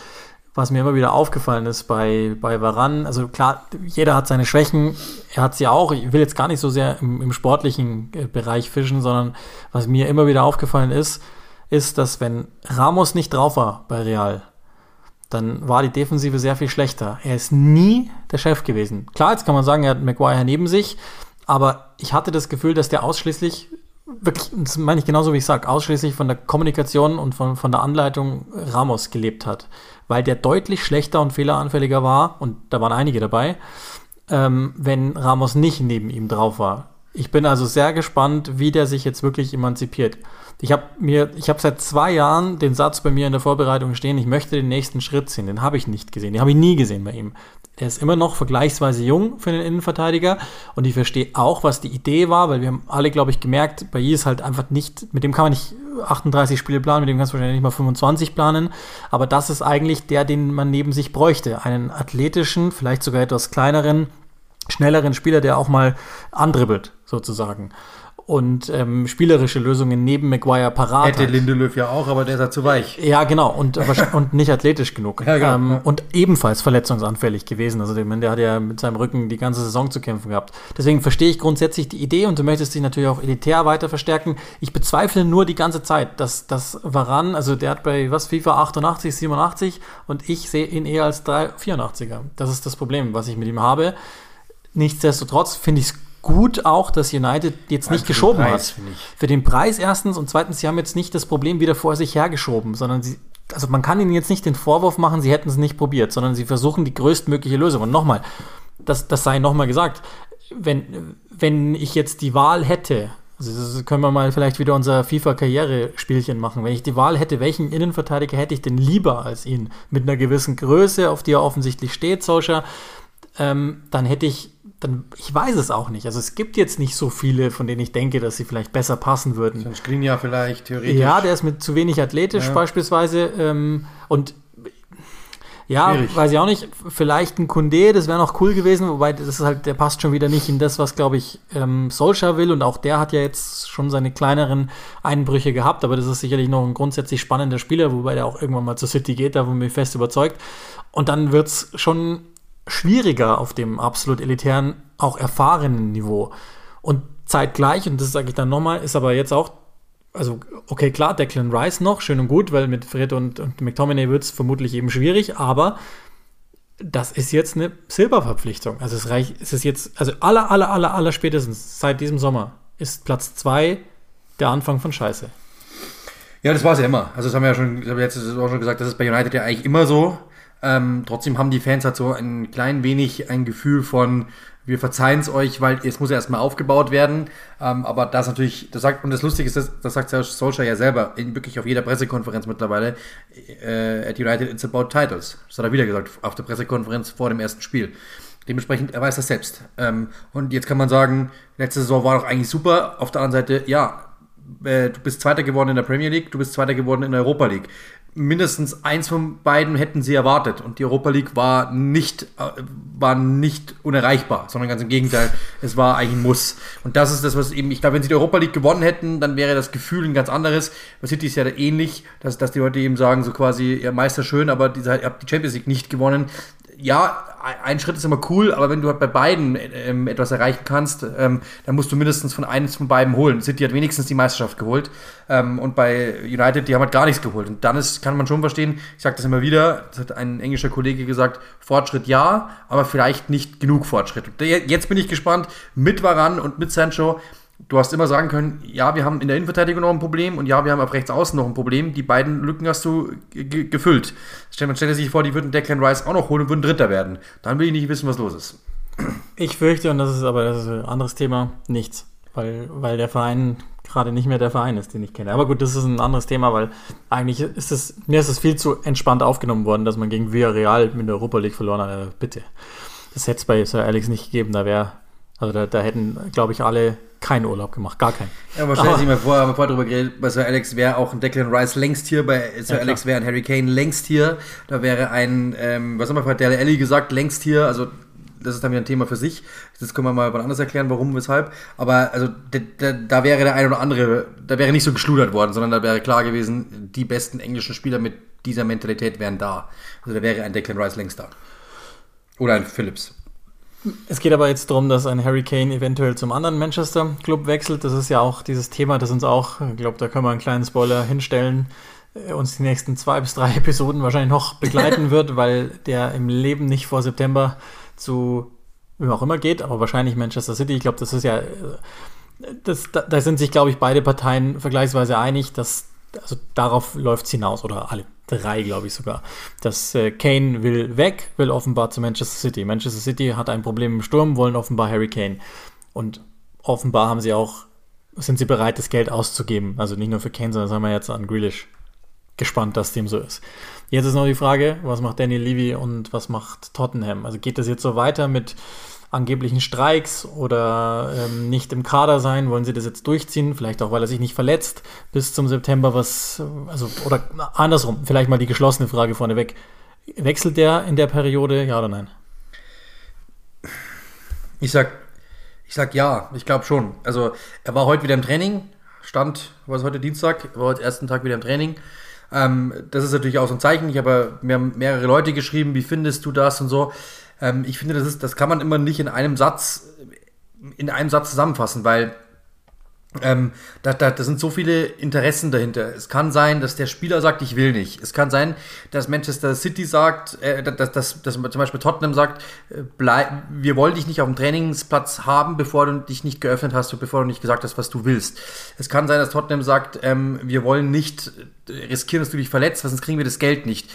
was mir immer wieder aufgefallen ist bei, bei Varan, also klar, jeder hat seine Schwächen, er hat sie auch. Ich will jetzt gar nicht so sehr im, im sportlichen äh, Bereich fischen, sondern was mir immer wieder aufgefallen ist, ist, dass wenn Ramos nicht drauf war bei Real, dann war die Defensive sehr viel schlechter. Er ist nie der Chef gewesen. Klar, jetzt kann man sagen, er hat Maguire neben sich, aber ich hatte das Gefühl, dass der ausschließlich, wirklich, das meine ich genauso wie ich sage, ausschließlich von der Kommunikation und von, von der Anleitung Ramos gelebt hat weil der deutlich schlechter und fehleranfälliger war, und da waren einige dabei, ähm, wenn Ramos nicht neben ihm drauf war. Ich bin also sehr gespannt, wie der sich jetzt wirklich emanzipiert. Ich habe mir, ich habe seit zwei Jahren den Satz bei mir in der Vorbereitung stehen, ich möchte den nächsten Schritt sehen. Den habe ich nicht gesehen. Den habe ich nie gesehen bei ihm. Er ist immer noch vergleichsweise jung für den Innenverteidiger und ich verstehe auch, was die Idee war, weil wir haben alle, glaube ich, gemerkt, bei ist halt einfach nicht, mit dem kann man nicht 38 Spiele planen, mit dem kannst du wahrscheinlich nicht mal 25 planen, aber das ist eigentlich der, den man neben sich bräuchte. Einen athletischen, vielleicht sogar etwas kleineren, schnelleren Spieler, der auch mal andribbelt, sozusagen und ähm, spielerische Lösungen neben Maguire parat Hätte hat. Lindelöf ja auch, aber der ist ja zu weich. Ja, genau, und, und nicht athletisch genug. Ja, genau. ähm, und ebenfalls verletzungsanfällig gewesen. Also der, der hat ja mit seinem Rücken die ganze Saison zu kämpfen gehabt. Deswegen verstehe ich grundsätzlich die Idee und du möchtest dich natürlich auch elitär weiter verstärken. Ich bezweifle nur die ganze Zeit, dass das Varan, also der hat bei was FIFA 88, 87 und ich sehe ihn eher als 84er. Das ist das Problem, was ich mit ihm habe. Nichtsdestotrotz finde ich es gut auch, dass United jetzt nicht geschoben Preis, hat. Für den Preis erstens und zweitens, sie haben jetzt nicht das Problem wieder vor sich hergeschoben, sondern sie, also man kann ihnen jetzt nicht den Vorwurf machen, sie hätten es nicht probiert, sondern sie versuchen die größtmögliche Lösung. Und nochmal, das, das sei nochmal gesagt, wenn, wenn ich jetzt die Wahl hätte, also können wir mal vielleicht wieder unser FIFA-Karriere-Spielchen machen. Wenn ich die Wahl hätte, welchen Innenverteidiger hätte ich denn lieber als ihn? Mit einer gewissen Größe, auf die er offensichtlich steht, Solskjaer, ähm, dann hätte ich dann, ich weiß es auch nicht. Also es gibt jetzt nicht so viele, von denen ich denke, dass sie vielleicht besser passen würden. So ein Skriniar vielleicht, theoretisch. Ja, der ist mit zu wenig athletisch ja. beispielsweise. Ähm, und ja, Schwierig. weiß ich auch nicht. Vielleicht ein Kunde, das wäre noch cool gewesen, wobei das ist halt, der passt schon wieder nicht in das, was, glaube ich, ähm, Solskjaer will. Und auch der hat ja jetzt schon seine kleineren Einbrüche gehabt, aber das ist sicherlich noch ein grundsätzlich spannender Spieler, wobei der auch irgendwann mal zur City geht, da wo mich fest überzeugt. Und dann wird es schon schwieriger auf dem absolut elitären, auch erfahrenen Niveau. Und zeitgleich, und das sage ich dann nochmal, ist aber jetzt auch, also okay, klar, Declan Rice noch, schön und gut, weil mit Fred und, und McTominay wird es vermutlich eben schwierig, aber das ist jetzt eine Silberverpflichtung. Also es reicht, es ist jetzt, also aller, aller, aller, aller spätestens seit diesem Sommer ist Platz zwei der Anfang von Scheiße. Ja, das war es ja immer. Also das haben wir ja schon, ich habe jetzt auch schon gesagt, das ist bei United ja eigentlich immer so. Ähm, trotzdem haben die Fans halt so ein klein wenig ein Gefühl von, wir verzeihen es euch, weil es muss ja erstmal aufgebaut werden. Ähm, aber das natürlich, das sagt, und das Lustige ist, das, das sagt Solskjaer ja selber, in, wirklich auf jeder Pressekonferenz mittlerweile, äh, at United it's about titles. Das hat er wieder gesagt, auf der Pressekonferenz vor dem ersten Spiel. Dementsprechend, er weiß das selbst. Ähm, und jetzt kann man sagen, letzte Saison war doch eigentlich super. Auf der anderen Seite, ja, äh, du bist Zweiter geworden in der Premier League, du bist Zweiter geworden in der Europa League mindestens eins von beiden hätten sie erwartet. Und die Europa League war nicht, äh, war nicht unerreichbar, sondern ganz im Gegenteil, es war eigentlich ein Muss. Und das ist das, was eben, ich glaube, wenn sie die Europa League gewonnen hätten, dann wäre das Gefühl ein ganz anderes. Bei City ist ja ähnlich, dass, dass die Leute eben sagen, so quasi, ja, Meister schön, aber ihr habt die Champions League nicht gewonnen ja, ein Schritt ist immer cool, aber wenn du halt bei beiden ähm, etwas erreichen kannst, ähm, dann musst du mindestens von eines von beiden holen. City hat wenigstens die Meisterschaft geholt ähm, und bei United, die haben halt gar nichts geholt. Und dann ist, kann man schon verstehen, ich sage das immer wieder, das hat ein englischer Kollege gesagt, Fortschritt ja, aber vielleicht nicht genug Fortschritt. Jetzt bin ich gespannt, mit Varan und mit Sancho, du hast immer sagen können, ja, wir haben in der Innenverteidigung noch ein Problem und ja, wir haben auf rechts außen noch ein Problem. Die beiden Lücken hast du gefüllt. Man stellt sich vor, die würden Declan Rice auch noch holen und würden Dritter werden. Dann will ich nicht wissen, was los ist. Ich fürchte, und das ist aber das ist ein anderes Thema, nichts. Weil, weil der Verein gerade nicht mehr der Verein ist, den ich kenne. Aber gut, das ist ein anderes Thema, weil eigentlich ist es, mir ist es viel zu entspannt aufgenommen worden, dass man gegen Villarreal mit der Europa League verloren hat. Also bitte. Das hätte es bei Sir Alex nicht gegeben. Da wäre, also da, da hätten, glaube ich, alle keinen Urlaub gemacht, gar keinen. Ja, aber stell dir mal vor, haben wir vorher drüber geredet, bei Sir Alex wäre auch ein Declan Rice längst hier, bei Sir ja, Alex wäre ein Harry Kane längst hier, da wäre ein, ähm, was haben wir vorher, der Ellie gesagt, längst hier, also das ist dann wieder ein Thema für sich. Das können wir mal wann anders erklären, warum, weshalb. Aber also da, da wäre der ein oder andere, da wäre nicht so geschludert worden, sondern da wäre klar gewesen, die besten englischen Spieler mit dieser Mentalität wären da. Also da wäre ein Declan Rice längst da. Oder ein Phillips. Es geht aber jetzt darum, dass ein Harry Kane eventuell zum anderen Manchester-Club wechselt. Das ist ja auch dieses Thema, das uns auch, ich glaube, da können wir einen kleinen Spoiler hinstellen, äh, uns die nächsten zwei bis drei Episoden wahrscheinlich noch begleiten wird, weil der im Leben nicht vor September zu wie auch immer geht, aber wahrscheinlich Manchester City. Ich glaube, das ist ja, äh, das, da, da sind sich, glaube ich, beide Parteien vergleichsweise einig, dass also darauf läuft es hinaus, oder alle drei, glaube ich sogar. Dass äh, Kane will weg, will offenbar zu Manchester City. Manchester City hat ein Problem im Sturm, wollen offenbar Harry Kane. Und offenbar haben sie auch, sind sie bereit, das Geld auszugeben. Also nicht nur für Kane, sondern das haben wir jetzt an Grealish gespannt, dass dem so ist. Jetzt ist noch die Frage, was macht Daniel Levy und was macht Tottenham? Also geht das jetzt so weiter mit angeblichen Streiks oder ähm, nicht im Kader sein? Wollen sie das jetzt durchziehen? Vielleicht auch, weil er sich nicht verletzt bis zum September. Was, also, oder andersrum, vielleicht mal die geschlossene Frage vorneweg. Wechselt der in der Periode, ja oder nein? Ich sag, ich sag ja, ich glaube schon. Also, er war heute wieder im Training, stand, was heute Dienstag, war heute ersten Tag wieder im Training. Ähm, das ist natürlich auch so ein Zeichen. Ich habe mir mehrere Leute geschrieben, wie findest du das und so. Ähm, ich finde, das, ist, das kann man immer nicht in einem Satz, in einem Satz zusammenfassen, weil ähm, da, da, da sind so viele Interessen dahinter. Es kann sein, dass der Spieler sagt, ich will nicht. Es kann sein, dass Manchester City sagt, äh, dass, dass, dass zum Beispiel Tottenham sagt, äh, bleib, wir wollen dich nicht auf dem Trainingsplatz haben, bevor du dich nicht geöffnet hast und bevor du nicht gesagt hast, was du willst. Es kann sein, dass Tottenham sagt, ähm, wir wollen nicht riskieren, dass du dich verletzt, sonst kriegen wir das Geld nicht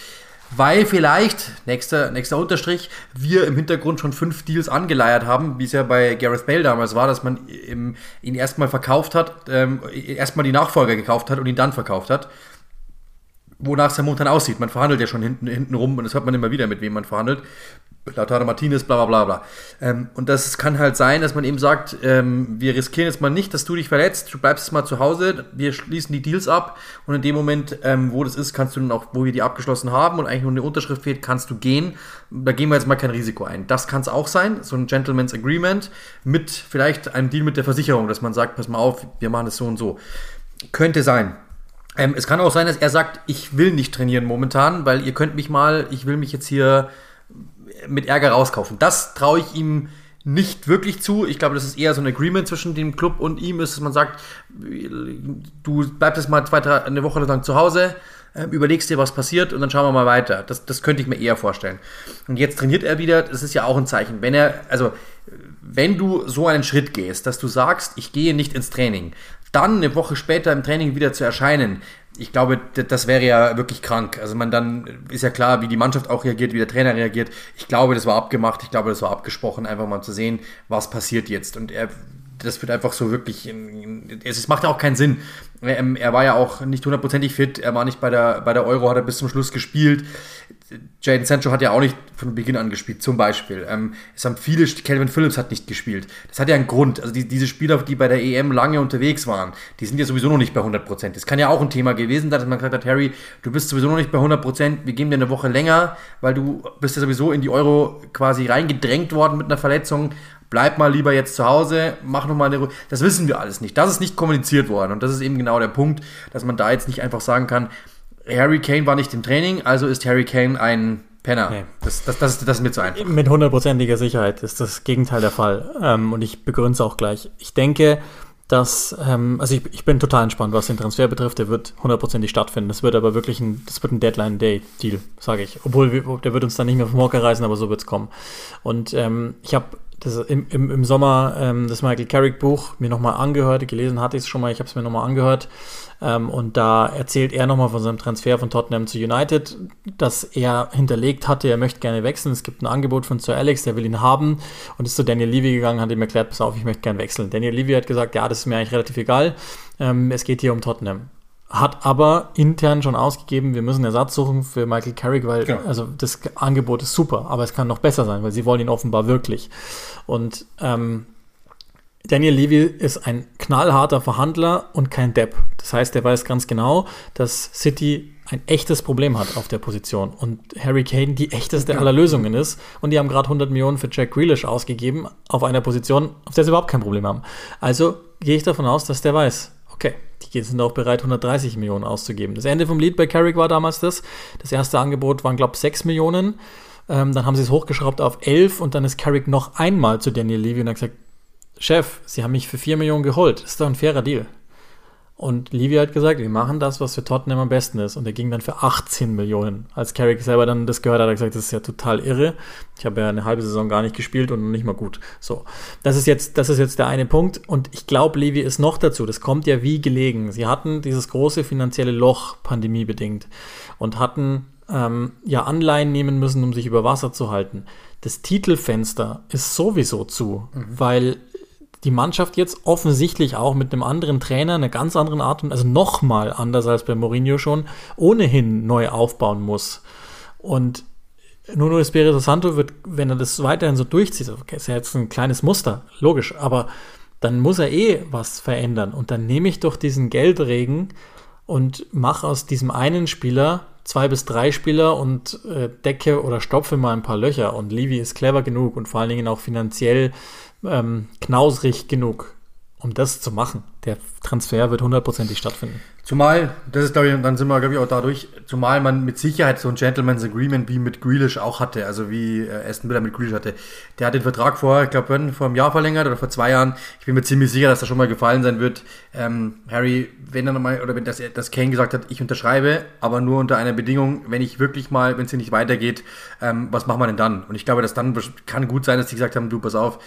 weil vielleicht, nächster, nächster Unterstrich, wir im Hintergrund schon fünf Deals angeleiert haben, wie es ja bei Gareth Bale damals war, dass man im, ihn erstmal verkauft hat, ähm, erstmal die Nachfolger gekauft hat und ihn dann verkauft hat. Wonach es ja momentan aussieht. Man verhandelt ja schon hinten, hinten rum und das hört man immer wieder, mit wem man verhandelt. Lautaro Martinez, bla bla bla bla. Ähm, und das kann halt sein, dass man eben sagt, ähm, wir riskieren jetzt mal nicht, dass du dich verletzt, du bleibst jetzt mal zu Hause, wir schließen die Deals ab und in dem Moment, ähm, wo das ist, kannst du dann auch, wo wir die abgeschlossen haben und eigentlich nur eine Unterschrift fehlt, kannst du gehen. Da gehen wir jetzt mal kein Risiko ein. Das kann es auch sein, so ein Gentleman's Agreement mit vielleicht einem Deal mit der Versicherung, dass man sagt, pass mal auf, wir machen das so und so. Könnte sein. Ähm, es kann auch sein, dass er sagt, ich will nicht trainieren momentan, weil ihr könnt mich mal, ich will mich jetzt hier mit Ärger rauskaufen. Das traue ich ihm nicht wirklich zu. Ich glaube, das ist eher so ein Agreement zwischen dem Club und ihm, ist, dass man sagt, du bleibst jetzt mal zwei, drei, eine Woche lang zu Hause, äh, überlegst dir, was passiert und dann schauen wir mal weiter. Das, das könnte ich mir eher vorstellen. Und jetzt trainiert er wieder, das ist ja auch ein Zeichen. Wenn er, also wenn du so einen Schritt gehst, dass du sagst, ich gehe nicht ins Training, dann eine Woche später im Training wieder zu erscheinen, ich glaube, das wäre ja wirklich krank. Also man dann ist ja klar, wie die Mannschaft auch reagiert, wie der Trainer reagiert. Ich glaube, das war abgemacht, ich glaube, das war abgesprochen, einfach mal zu sehen, was passiert jetzt. Und er, das wird einfach so wirklich, es macht ja auch keinen Sinn. Ähm, er war ja auch nicht hundertprozentig fit, er war nicht bei der, bei der Euro, hat er bis zum Schluss gespielt. Jaden Sancho hat ja auch nicht von Beginn an gespielt, zum Beispiel. Ähm, es haben viele, Calvin Phillips hat nicht gespielt. Das hat ja einen Grund. Also die, diese Spieler, die bei der EM lange unterwegs waren, die sind ja sowieso noch nicht bei 100%. Das kann ja auch ein Thema gewesen sein, dass man gesagt hat, Harry, du bist sowieso noch nicht bei 100%, wir geben dir eine Woche länger, weil du bist ja sowieso in die Euro quasi reingedrängt worden mit einer Verletzung. Bleib mal lieber jetzt zu Hause, mach nochmal eine Ruhe. Das wissen wir alles nicht. Das ist nicht kommuniziert worden. Und das ist eben genau der Punkt, dass man da jetzt nicht einfach sagen kann, Harry Kane war nicht im Training, also ist Harry Kane ein Penner. Nee. Das, das, das, das ist mir zu einfach. Mit hundertprozentiger Sicherheit ist das Gegenteil der Fall. Ähm, und ich begründe es auch gleich. Ich denke, dass, ähm, also ich, ich bin total entspannt, was den Transfer betrifft. Der wird hundertprozentig stattfinden. Das wird aber wirklich ein, das wird ein Deadline-Day-Deal, sage ich. Obwohl, wir, der wird uns dann nicht mehr vom Hocker reißen, aber so wird es kommen. Und ähm, ich habe das im, im, im Sommer ähm, das Michael Carrick Buch mir nochmal angehört, gelesen hatte ich es schon mal, ich habe es mir nochmal angehört ähm, und da erzählt er nochmal von seinem Transfer von Tottenham zu United, dass er hinterlegt hatte, er möchte gerne wechseln. Es gibt ein Angebot von Sir Alex, der will ihn haben und ist zu Daniel Levy gegangen, hat ihm erklärt, pass auf, ich möchte gerne wechseln. Daniel Levy hat gesagt, ja, das ist mir eigentlich relativ egal, ähm, es geht hier um Tottenham hat aber intern schon ausgegeben, wir müssen Ersatz suchen für Michael Carrick, weil genau. also das Angebot ist super, aber es kann noch besser sein, weil sie wollen ihn offenbar wirklich. Und ähm, Daniel Levy ist ein knallharter Verhandler und kein Depp. Das heißt, er weiß ganz genau, dass City ein echtes Problem hat auf der Position und Harry Kane die echteste aller Lösungen ist. Und die haben gerade 100 Millionen für Jack Grealish ausgegeben auf einer Position, auf der sie überhaupt kein Problem haben. Also gehe ich davon aus, dass der weiß, okay, die sind auch bereit, 130 Millionen auszugeben. Das Ende vom Lied bei Carrick war damals das. Das erste Angebot waren, glaube ich, 6 Millionen. Ähm, dann haben sie es hochgeschraubt auf 11 und dann ist Carrick noch einmal zu Daniel Levy und hat gesagt, Chef, Sie haben mich für 4 Millionen geholt. Das ist doch ein fairer Deal. Und Levy hat gesagt, wir machen das, was für Tottenham am besten ist. Und er ging dann für 18 Millionen. Als Carrick selber dann das gehört hat, hat er gesagt, das ist ja total irre. Ich habe ja eine halbe Saison gar nicht gespielt und nicht mal gut. So. Das ist jetzt, das ist jetzt der eine Punkt. Und ich glaube, Levy ist noch dazu. Das kommt ja wie gelegen. Sie hatten dieses große finanzielle Loch pandemiebedingt und hatten ähm, ja Anleihen nehmen müssen, um sich über Wasser zu halten. Das Titelfenster ist sowieso zu, mhm. weil die Mannschaft jetzt offensichtlich auch mit einem anderen Trainer, einer ganz anderen Art und also nochmal anders als bei Mourinho schon, ohnehin neu aufbauen muss. Und Nuno Espirito Santo wird, wenn er das weiterhin so durchzieht, okay, ist ja jetzt ein kleines Muster, logisch, aber dann muss er eh was verändern. Und dann nehme ich doch diesen Geldregen und mache aus diesem einen Spieler zwei bis drei Spieler und äh, decke oder stopfe mal ein paar Löcher. Und Levy ist clever genug und vor allen Dingen auch finanziell ähm, knausrig genug, um das zu machen. Der Transfer wird hundertprozentig stattfinden. Zumal, das ist glaube ich, dann sind wir glaube ich auch dadurch, zumal man mit Sicherheit so ein Gentleman's Agreement wie mit Grealish auch hatte, also wie äh, Aston Villa mit Grealish hatte. Der hat den Vertrag vor, ich glaube, vor einem Jahr verlängert oder vor zwei Jahren. Ich bin mir ziemlich sicher, dass das schon mal gefallen sein wird. Ähm, Harry, wenn er nochmal, oder wenn das, das Kane gesagt hat, ich unterschreibe, aber nur unter einer Bedingung, wenn ich wirklich mal, wenn es hier nicht weitergeht, ähm, was machen wir denn dann? Und ich glaube, dass dann kann gut sein, dass die gesagt haben, du, pass auf,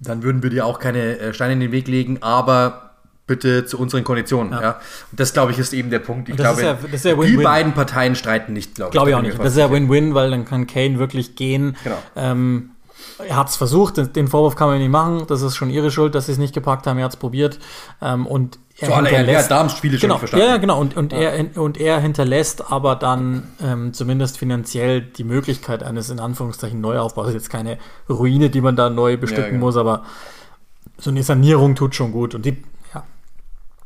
dann würden wir dir auch keine äh, Steine in den Weg legen, aber bitte zu unseren Konditionen. Ja. ja. Und das, glaube ich, ist eben der Punkt. Ich glaube, ja, ja die beiden Parteien streiten nicht, glaube ich. Glaube ich auch nicht. Das ist ja Win-Win, weil dann kann Kane wirklich gehen. Genau. Ähm, er hat es versucht, den Vorwurf kann man nicht machen. Das ist schon ihre Schuld, dass sie es nicht gepackt haben. Er hat es probiert. Ähm, und er er hat Darmspiele genau, schon verstanden. Ja, genau. Und, und, ja. Er, und er hinterlässt aber dann ähm, zumindest finanziell die Möglichkeit eines in Anführungszeichen Neuaufbaus. Das ist jetzt keine Ruine, die man da neu bestücken ja, genau. muss, aber so eine Sanierung tut schon gut. Und die, ja,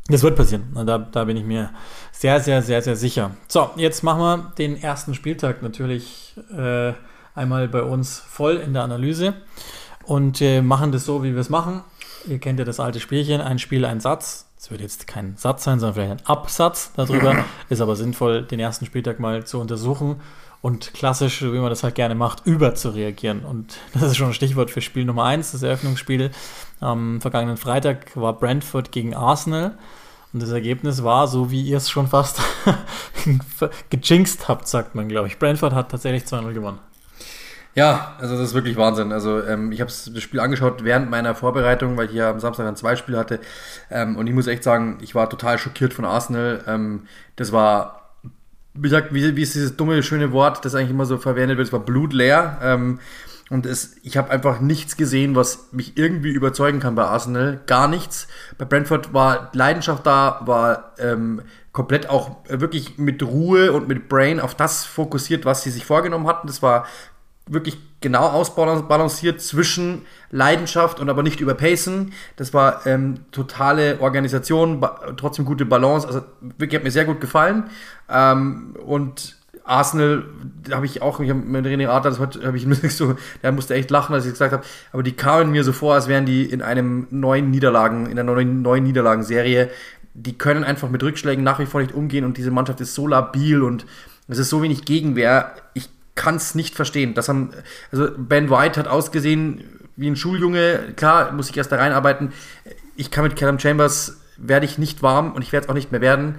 das wird passieren. Da, da bin ich mir sehr, sehr, sehr, sehr sicher. So, jetzt machen wir den ersten Spieltag natürlich äh, einmal bei uns voll in der Analyse und äh, machen das so, wie wir es machen. Ihr kennt ja das alte Spielchen, ein Spiel, ein Satz es wird jetzt kein Satz sein, sondern vielleicht ein Absatz darüber. Ist aber sinnvoll, den ersten Spieltag mal zu untersuchen und klassisch, wie man das halt gerne macht, über zu reagieren. Und das ist schon ein Stichwort für Spiel Nummer 1, das Eröffnungsspiel. Am vergangenen Freitag war Brentford gegen Arsenal. Und das Ergebnis war, so wie ihr es schon fast gejinxt habt, sagt man, glaube ich. Brentford hat tatsächlich 2-0 gewonnen. Ja, also das ist wirklich Wahnsinn. Also ähm, ich habe das Spiel angeschaut während meiner Vorbereitung, weil ich ja am Samstag dann zwei Spiele hatte. Ähm, und ich muss echt sagen, ich war total schockiert von Arsenal. Ähm, das war, wie gesagt, wie, wie ist dieses dumme, schöne Wort, das eigentlich immer so verwendet wird, es war blutleer. Ähm, und es, ich habe einfach nichts gesehen, was mich irgendwie überzeugen kann bei Arsenal. Gar nichts. Bei Brentford war Leidenschaft da, war ähm, komplett auch wirklich mit Ruhe und mit Brain auf das fokussiert, was sie sich vorgenommen hatten. Das war wirklich genau ausbalanciert zwischen Leidenschaft und aber nicht überpacen. Das war ähm, totale Organisation, trotzdem gute Balance. Also wirklich hat mir sehr gut gefallen. Ähm, und Arsenal, da habe ich auch, ich hab mit René Arter, das habe ich so, der musste echt lachen, als ich gesagt habe, aber die kamen mir so vor, als wären die in einem neuen Niederlagen, in einer neuen, neuen Niederlagenserie. Die können einfach mit Rückschlägen nach wie vor nicht umgehen und diese Mannschaft ist so labil und es ist so wenig Gegenwehr. Ich kann es nicht verstehen. Das haben, also Ben White hat ausgesehen wie ein Schuljunge. Klar, muss ich erst da reinarbeiten. Ich kann mit Callum Chambers, werde ich nicht warm und ich werde es auch nicht mehr werden.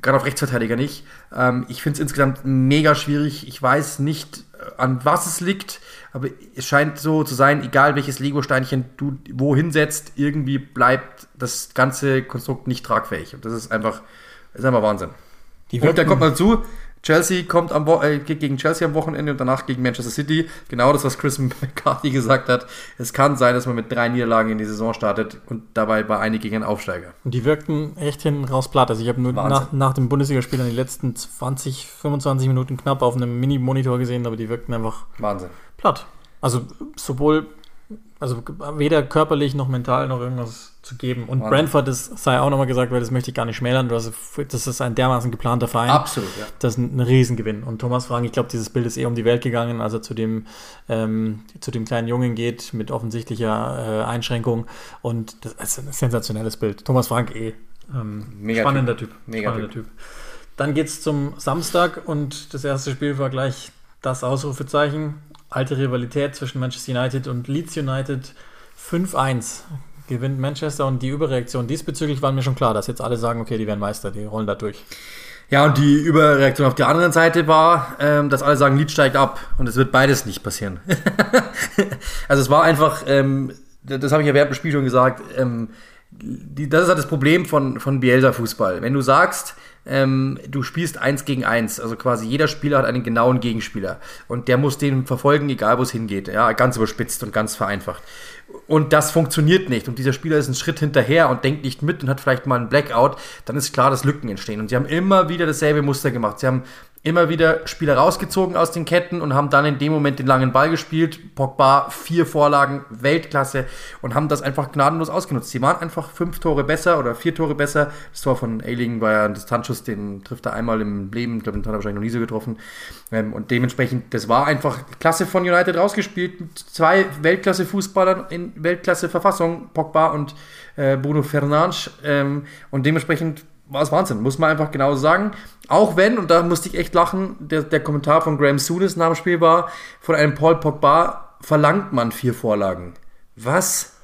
Gerade auf Rechtsverteidiger nicht. Ähm, ich finde es insgesamt mega schwierig. Ich weiß nicht, äh, an was es liegt, aber es scheint so zu sein, egal welches Lego-Steinchen du wohin setzt, irgendwie bleibt das ganze Konstrukt nicht tragfähig. Und das ist einfach, ist einfach Wahnsinn. Und da kommt mal zu, Chelsea kommt am Wo äh, gegen Chelsea am Wochenende und danach gegen Manchester City. Genau das, was Chris McCarthy gesagt hat. Es kann sein, dass man mit drei Niederlagen in die Saison startet und dabei bei einigen gegen einen Aufsteiger. Und die wirkten echt hinten raus platt. Also ich habe nur nach, nach, dem Bundesligaspiel dann die letzten 20, 25 Minuten knapp auf einem Mini-Monitor gesehen, aber die wirkten einfach Wahnsinn. platt. Also sowohl also weder körperlich noch mental noch irgendwas zu geben. Und Wahnsinn. Brentford, das sei auch nochmal gesagt, weil das möchte ich gar nicht schmälern. Das ist ein dermaßen geplanter Verein. Absolut, ja. Das ist ein Riesengewinn. Und Thomas Frank, ich glaube, dieses Bild ist eh um die Welt gegangen, als er zu dem, ähm, zu dem kleinen Jungen geht mit offensichtlicher äh, Einschränkung. Und das ist ein sensationelles Bild. Thomas Frank eh. Ähm, spannender Typ. typ. Mega spannender typ. typ. Dann geht es zum Samstag und das erste Spiel war gleich das Ausrufezeichen alte Rivalität zwischen Manchester United und Leeds United 5-1 gewinnt Manchester und die Überreaktion diesbezüglich war mir schon klar, dass jetzt alle sagen, okay, die werden Meister, die rollen da durch. Ja, und die Überreaktion auf der anderen Seite war, ähm, dass alle sagen, Leeds steigt ab und es wird beides nicht passieren. also es war einfach, ähm, das habe ich ja während dem Spiel schon gesagt, ähm, die, das ist halt das Problem von, von Bielsa-Fußball. Wenn du sagst, ähm, du spielst eins gegen eins. Also quasi jeder Spieler hat einen genauen Gegenspieler. Und der muss den verfolgen, egal wo es hingeht. Ja, ganz überspitzt und ganz vereinfacht. Und das funktioniert nicht. Und dieser Spieler ist einen Schritt hinterher und denkt nicht mit und hat vielleicht mal einen Blackout. Dann ist klar, dass Lücken entstehen. Und sie haben immer wieder dasselbe Muster gemacht. Sie haben immer wieder Spieler rausgezogen aus den Ketten und haben dann in dem Moment den langen Ball gespielt. Pogba, vier Vorlagen, Weltklasse und haben das einfach gnadenlos ausgenutzt. Sie waren einfach fünf Tore besser oder vier Tore besser. Das Tor von Ailing war ja ein Distanzschuss, den trifft er einmal im Leben. Ich glaube, den hat er wahrscheinlich noch nie so getroffen. Ähm, und dementsprechend, das war einfach Klasse von United rausgespielt. Zwei Weltklasse-Fußballern in Weltklasse-Verfassung, Pogba und äh, Bruno Fernandes. Ähm, und dementsprechend war es Wahnsinn, muss man einfach genau sagen. Auch wenn, und da musste ich echt lachen, der, der Kommentar von Graham Souness nach dem Spiel war, von einem Paul Pogba verlangt man vier Vorlagen. Was?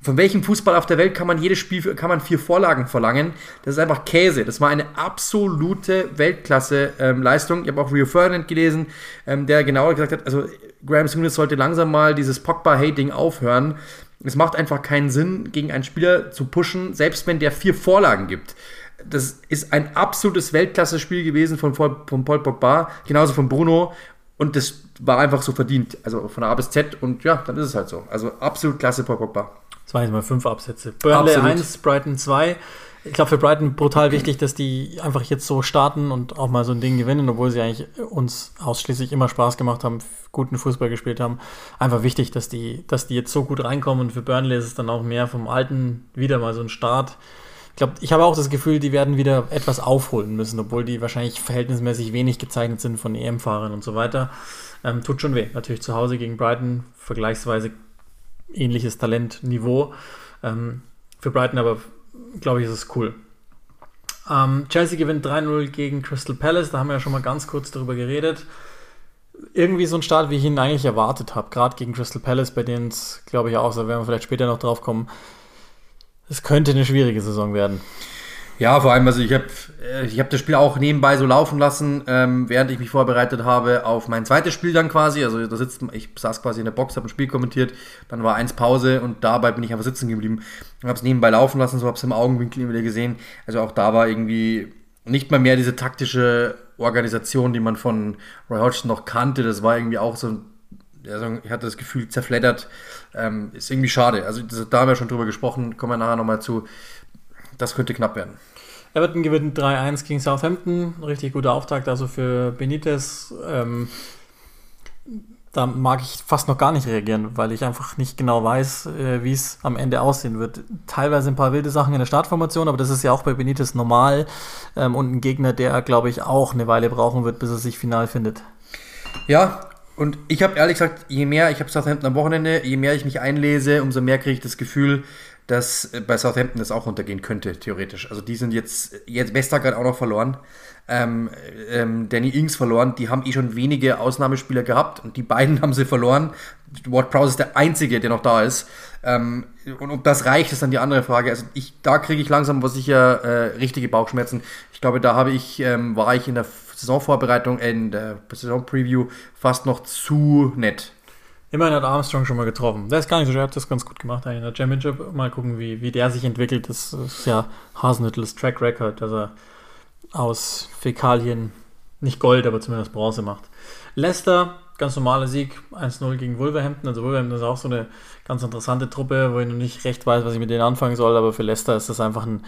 Von welchem Fußball auf der Welt kann man jedes Spiel kann man vier Vorlagen verlangen? Das ist einfach Käse. Das war eine absolute Weltklasse-Leistung. Ähm, ich habe auch Rio Ferdinand gelesen, ähm, der genau gesagt hat, also Graham Souness sollte langsam mal dieses Pogba-Hating aufhören. Es macht einfach keinen Sinn, gegen einen Spieler zu pushen, selbst wenn der vier Vorlagen gibt das ist ein absolutes Weltklasse-Spiel gewesen von, von Paul Pogba, genauso von Bruno. Und das war einfach so verdient. Also von A bis Z. Und ja, dann ist es halt so. Also absolut klasse Paul Pogba. Das waren jetzt mal fünf Absätze. Burnley 1, Brighton 2. Ich glaube, für Brighton brutal wichtig, dass die einfach jetzt so starten und auch mal so ein Ding gewinnen, obwohl sie eigentlich uns ausschließlich immer Spaß gemacht haben, guten Fußball gespielt haben. Einfach wichtig, dass die, dass die jetzt so gut reinkommen und für Burnley ist es dann auch mehr vom Alten wieder mal so ein Start glaube, ich habe auch das Gefühl, die werden wieder etwas aufholen müssen, obwohl die wahrscheinlich verhältnismäßig wenig gezeichnet sind von EM-Fahrern und so weiter. Ähm, tut schon weh. Natürlich zu Hause gegen Brighton, vergleichsweise ähnliches Talentniveau. Ähm, für Brighton aber, glaube ich, ist es cool. Ähm, Chelsea gewinnt 3-0 gegen Crystal Palace, da haben wir ja schon mal ganz kurz darüber geredet. Irgendwie so ein Start, wie ich ihn eigentlich erwartet habe, gerade gegen Crystal Palace, bei denen es, glaube ich, auch, da werden wir vielleicht später noch drauf kommen, es könnte eine schwierige Saison werden. Ja, vor allem, also ich habe ich hab das Spiel auch nebenbei so laufen lassen, ähm, während ich mich vorbereitet habe auf mein zweites Spiel dann quasi. Also da sitzt, ich saß quasi in der Box, habe ein Spiel kommentiert, dann war eins Pause und dabei bin ich einfach sitzen geblieben habe es nebenbei laufen lassen, so habe es im Augenwinkel wieder gesehen. Also auch da war irgendwie nicht mal mehr diese taktische Organisation, die man von Roy Hodgson noch kannte. Das war irgendwie auch so also ich hatte das Gefühl, zerfleddert. Ähm, ist irgendwie schade. Also da haben wir schon drüber gesprochen, kommen wir nachher nochmal zu. Das könnte knapp werden. Everton gewinnt 3-1 gegen Southampton. Richtig guter Auftakt also für Benitez. Ähm, da mag ich fast noch gar nicht reagieren, weil ich einfach nicht genau weiß, äh, wie es am Ende aussehen wird. Teilweise ein paar wilde Sachen in der Startformation, aber das ist ja auch bei Benitez normal. Ähm, und ein Gegner, der, glaube ich, auch eine Weile brauchen wird, bis er sich final findet. Ja, und ich habe ehrlich gesagt, je mehr, ich habe Southampton am Wochenende, je mehr ich mich einlese, umso mehr kriege ich das Gefühl, dass äh, bei Southampton das auch untergehen könnte, theoretisch. Also die sind jetzt, jetzt Westergaard auch noch verloren. Ähm, ähm, Danny Ings verloren. Die haben eh schon wenige Ausnahmespieler gehabt und die beiden haben sie verloren. Ward Prowse ist der einzige, der noch da ist. Ähm, und ob das reicht, ist dann die andere Frage. Also ich, da kriege ich langsam aber sicher äh, richtige Bauchschmerzen. Ich glaube, da habe ich, ähm, war ich in der Saisonvorbereitung, in der Saisonpreview fast noch zu nett. Immerhin hat Armstrong schon mal getroffen. Der ist gar nicht so schwer, hat das ganz gut gemacht in der Championship. Mal gucken, wie, wie der sich entwickelt. Das ist ja Hasenhüttels Track Record, dass er aus Fäkalien nicht Gold, aber zumindest Bronze macht. Leicester, ganz normaler Sieg, 1-0 gegen Wolverhampton. Also Wolverhampton ist auch so eine ganz interessante Truppe, wo ich noch nicht recht weiß, was ich mit denen anfangen soll, aber für Leicester ist das einfach ein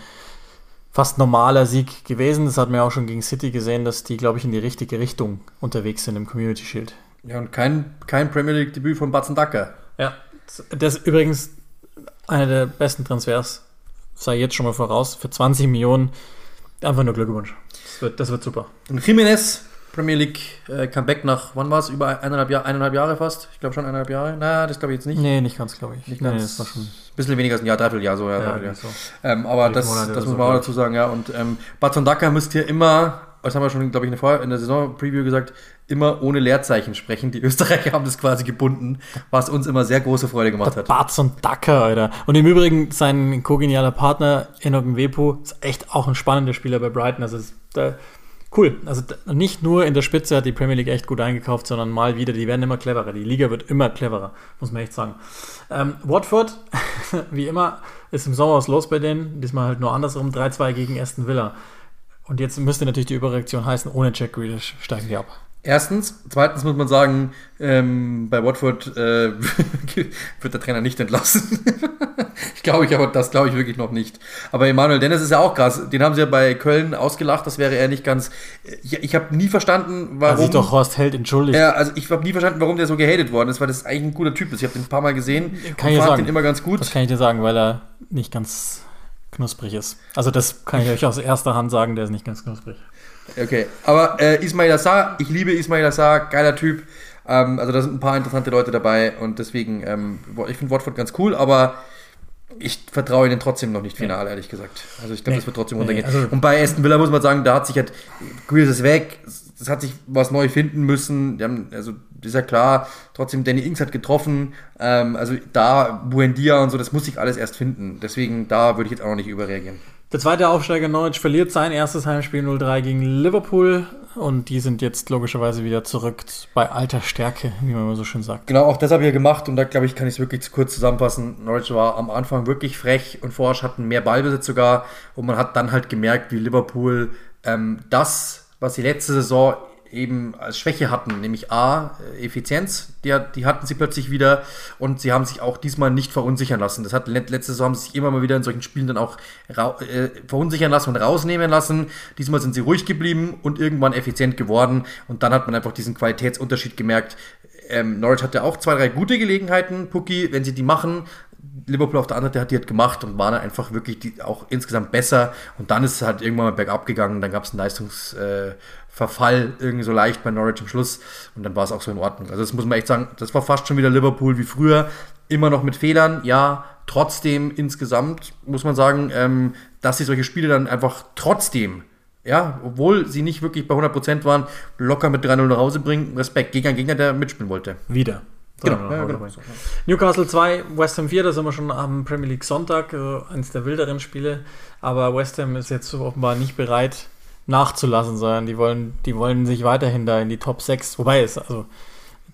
fast normaler Sieg gewesen. Das hat man auch schon gegen City gesehen, dass die, glaube ich, in die richtige Richtung unterwegs sind im Community Shield. Ja, und kein, kein Premier League-Debüt von Batzen Dacker. Ja, das ist übrigens einer der besten Transfers, sei jetzt schon mal voraus, für 20 Millionen. Einfach nur Glückwunsch. Das wird, das wird super. Und Jiménez Premier League äh, Comeback nach, wann war es? Über eineinhalb, Jahr, eineinhalb Jahre fast? Ich glaube schon eineinhalb Jahre. Na, das glaube ich jetzt nicht. Nee, nicht ganz, glaube ich. Nicht ganz. Nee, das war schon. Ein bisschen weniger als ein Jahr, dreiviertel Jahr so. Ja, ja, Jahr. so. Ähm, aber das, das muss man auch dazu sagen, ja. Und ähm, Baton Daka müsst ihr immer, das haben wir schon, glaube ich, in der, Saison-Preview gesagt, immer ohne Leerzeichen sprechen. Die Österreicher haben das quasi gebunden, was uns immer sehr große Freude gemacht der hat. Baton Dacker, Alter. Und im Übrigen, sein kogenialer Partner, Enogen Wepo, ist echt auch ein spannender Spieler bei Brighton. Also, da Cool. Also nicht nur in der Spitze hat die Premier League echt gut eingekauft, sondern mal wieder, die werden immer cleverer. Die Liga wird immer cleverer, muss man echt sagen. Ähm, Watford, wie immer, ist im Sommer was los bei denen. Diesmal halt nur andersrum. 3-2 gegen Aston Villa. Und jetzt müsste natürlich die Überreaktion heißen, ohne Jack Grealish steigen die ab. Erstens. Zweitens muss man sagen, ähm, bei Watford äh, wird der Trainer nicht entlassen. ich glaube ich, aber das glaube ich wirklich noch nicht. Aber Emanuel Dennis ist ja auch krass. Den haben sie ja bei Köln ausgelacht. Das wäre er nicht ganz. Ich, ich habe nie verstanden, warum. Hat sich doch Horst Held entschuldigt. Ja, also ich habe nie verstanden, warum der so gehatet worden ist, weil das eigentlich ein guter Typ ist. Ich habe den ein paar Mal gesehen kann und ich fand sagen. den immer ganz gut. Das kann ich dir sagen, weil er nicht ganz knusprig ist. Also das kann ich euch aus erster Hand sagen, der ist nicht ganz knusprig. Okay, aber äh, Ismail Assar, ich liebe Ismail Assar, geiler Typ. Ähm, also da sind ein paar interessante Leute dabei und deswegen, ähm, ich finde Watford ganz cool, aber ich vertraue ihnen trotzdem noch nicht final, ehrlich gesagt. Also ich glaube, nee, das wird trotzdem runtergehen. Nee, also und bei Aston Villa muss man sagen, da hat sich halt, Grealish ist weg, es hat sich was neu finden müssen. Haben, also ist ja klar, trotzdem Danny Ings hat getroffen. Ähm, also da Buendia und so, das muss sich alles erst finden. Deswegen da würde ich jetzt auch noch nicht überreagieren. Der zweite Aufsteiger Norwich verliert sein erstes Heimspiel 0-3 gegen Liverpool und die sind jetzt logischerweise wieder zurück bei alter Stärke, wie man so schön sagt. Genau, auch das habe ich gemacht und da glaube ich, kann ich es wirklich zu kurz zusammenfassen. Norwich war am Anfang wirklich frech und Forsch hatten mehr Ballbesitz sogar und man hat dann halt gemerkt, wie Liverpool ähm, das, was sie letzte Saison eben als Schwäche hatten, nämlich A, äh, Effizienz, die, die, hatten sie plötzlich wieder und sie haben sich auch diesmal nicht verunsichern lassen. Das hat letzte Saison haben sie sich immer mal wieder in solchen Spielen dann auch äh, verunsichern lassen und rausnehmen lassen. Diesmal sind sie ruhig geblieben und irgendwann effizient geworden und dann hat man einfach diesen Qualitätsunterschied gemerkt. Ähm, Norwich hatte auch zwei, drei gute Gelegenheiten, Pucki, wenn sie die machen, Liverpool auf der anderen Seite hat die halt gemacht und waren einfach wirklich die, auch insgesamt besser. Und dann ist es halt irgendwann mal bergab gegangen. Dann gab es einen Leistungs, äh, Verfall irgendwie so leicht bei Norwich am Schluss und dann war es auch so in Ordnung. Also das muss man echt sagen, das war fast schon wieder Liverpool wie früher, immer noch mit Fehlern, ja, trotzdem insgesamt muss man sagen, ähm, dass sie solche Spiele dann einfach trotzdem, ja, obwohl sie nicht wirklich bei 100% waren, locker mit 3-0 nach Hause bringen, Respekt gegen einen Gegner, der mitspielen wollte. Wieder. Genau, ja, genau. Newcastle 2, West Ham 4, da sind wir schon am Premier League Sonntag, also eines der wilderen Spiele. Aber West Ham ist jetzt offenbar nicht bereit nachzulassen, sondern die wollen, die wollen sich weiterhin da in die Top 6, wobei es, also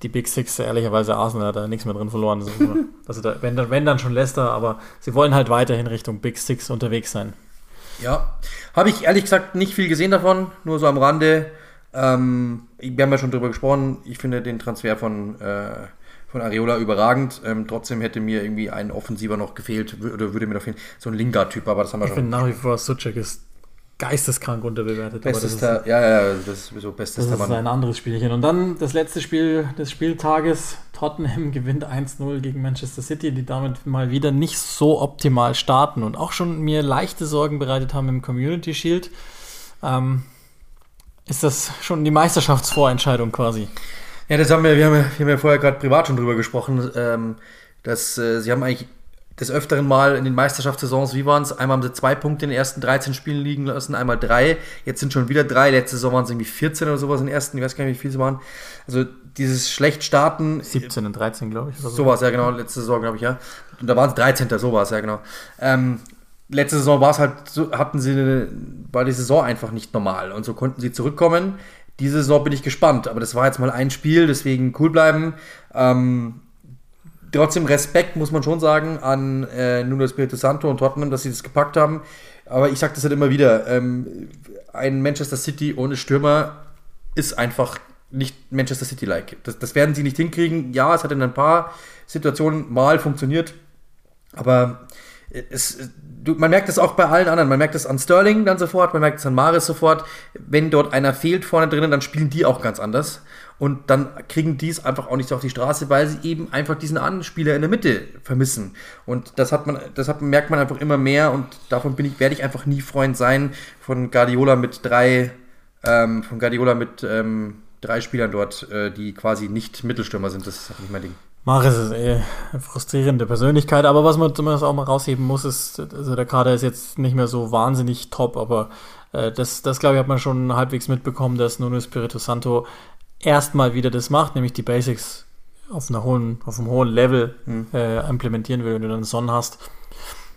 die Big Six, ehrlicherweise Arsenal hat da nichts mehr drin verloren. also da, wenn, dann, wenn dann schon Leicester, aber sie wollen halt weiterhin Richtung Big Six unterwegs sein. Ja, habe ich ehrlich gesagt nicht viel gesehen davon, nur so am Rande. Ähm, wir haben ja schon drüber gesprochen. Ich finde den Transfer von, äh, von Areola überragend. Ähm, trotzdem hätte mir irgendwie ein Offensiver noch gefehlt, oder würde mir noch fehlen. So ein Lingard-Typ, aber das haben wir ich schon. Ich finde nach wie vor Suchek ist geisteskrank unterbewertet. Bestes das ist, ja, ja, das ist sowieso bestes Das ist ein anderes Spielchen. Und dann das letzte Spiel des Spieltages. Tottenham gewinnt 1-0 gegen Manchester City, die damit mal wieder nicht so optimal starten und auch schon mir leichte Sorgen bereitet haben im Community Shield. Ähm, ist das schon die Meisterschaftsvorentscheidung quasi? Ja, das haben wir, wir haben, wir haben ja vorher gerade privat schon drüber gesprochen, ähm, dass äh, sie haben eigentlich des Öfteren mal in den Meisterschaftssaisons, wie waren es? Einmal haben sie zwei Punkte in den ersten 13 Spielen liegen lassen, einmal drei. Jetzt sind schon wieder drei. Letzte Saison waren es irgendwie 14 oder sowas in den ersten. Ich weiß gar nicht, wie viele es waren. Also dieses schlecht starten. 17 und 13, glaube ich. Oder so. so war es, ja, genau. Letzte Saison, glaube ich, ja. Und da waren es 13. So war es, ja, genau. Ähm, letzte Saison war es halt, hatten sie, eine, war die Saison einfach nicht normal. Und so konnten sie zurückkommen. Diese Saison bin ich gespannt. Aber das war jetzt mal ein Spiel, deswegen cool bleiben. Ähm, trotzdem Respekt, muss man schon sagen, an äh, Nuno Espirito Santo und Tottenham, dass sie das gepackt haben. Aber ich sage das halt immer wieder, ähm, ein Manchester City ohne Stürmer ist einfach nicht Manchester City-like. Das, das werden sie nicht hinkriegen. Ja, es hat in ein paar Situationen mal funktioniert, aber es, du, man merkt es auch bei allen anderen. Man merkt es an Sterling dann sofort, man merkt es an Maris sofort. Wenn dort einer fehlt vorne drinnen, dann spielen die auch ganz anders. Und dann kriegen die es einfach auch nicht so auf die Straße, weil sie eben einfach diesen Anspieler in der Mitte vermissen. Und das hat man, das hat, merkt man einfach immer mehr und davon bin ich, werde ich einfach nie Freund sein von Guardiola mit drei, ähm, von Guardiola mit ähm, drei Spielern dort, äh, die quasi nicht Mittelstürmer sind. Das ist nicht mein Ding. Maris ist eh eine frustrierende Persönlichkeit, aber was man zumindest auch mal rausheben muss, ist, also der Kader ist jetzt nicht mehr so wahnsinnig top, aber äh, das, das glaube ich, hat man schon halbwegs mitbekommen, dass Nuno Spirito Santo erstmal wieder das macht, nämlich die Basics auf, einer hohen, auf einem hohen Level mhm. äh, implementieren will, wenn du dann Son hast.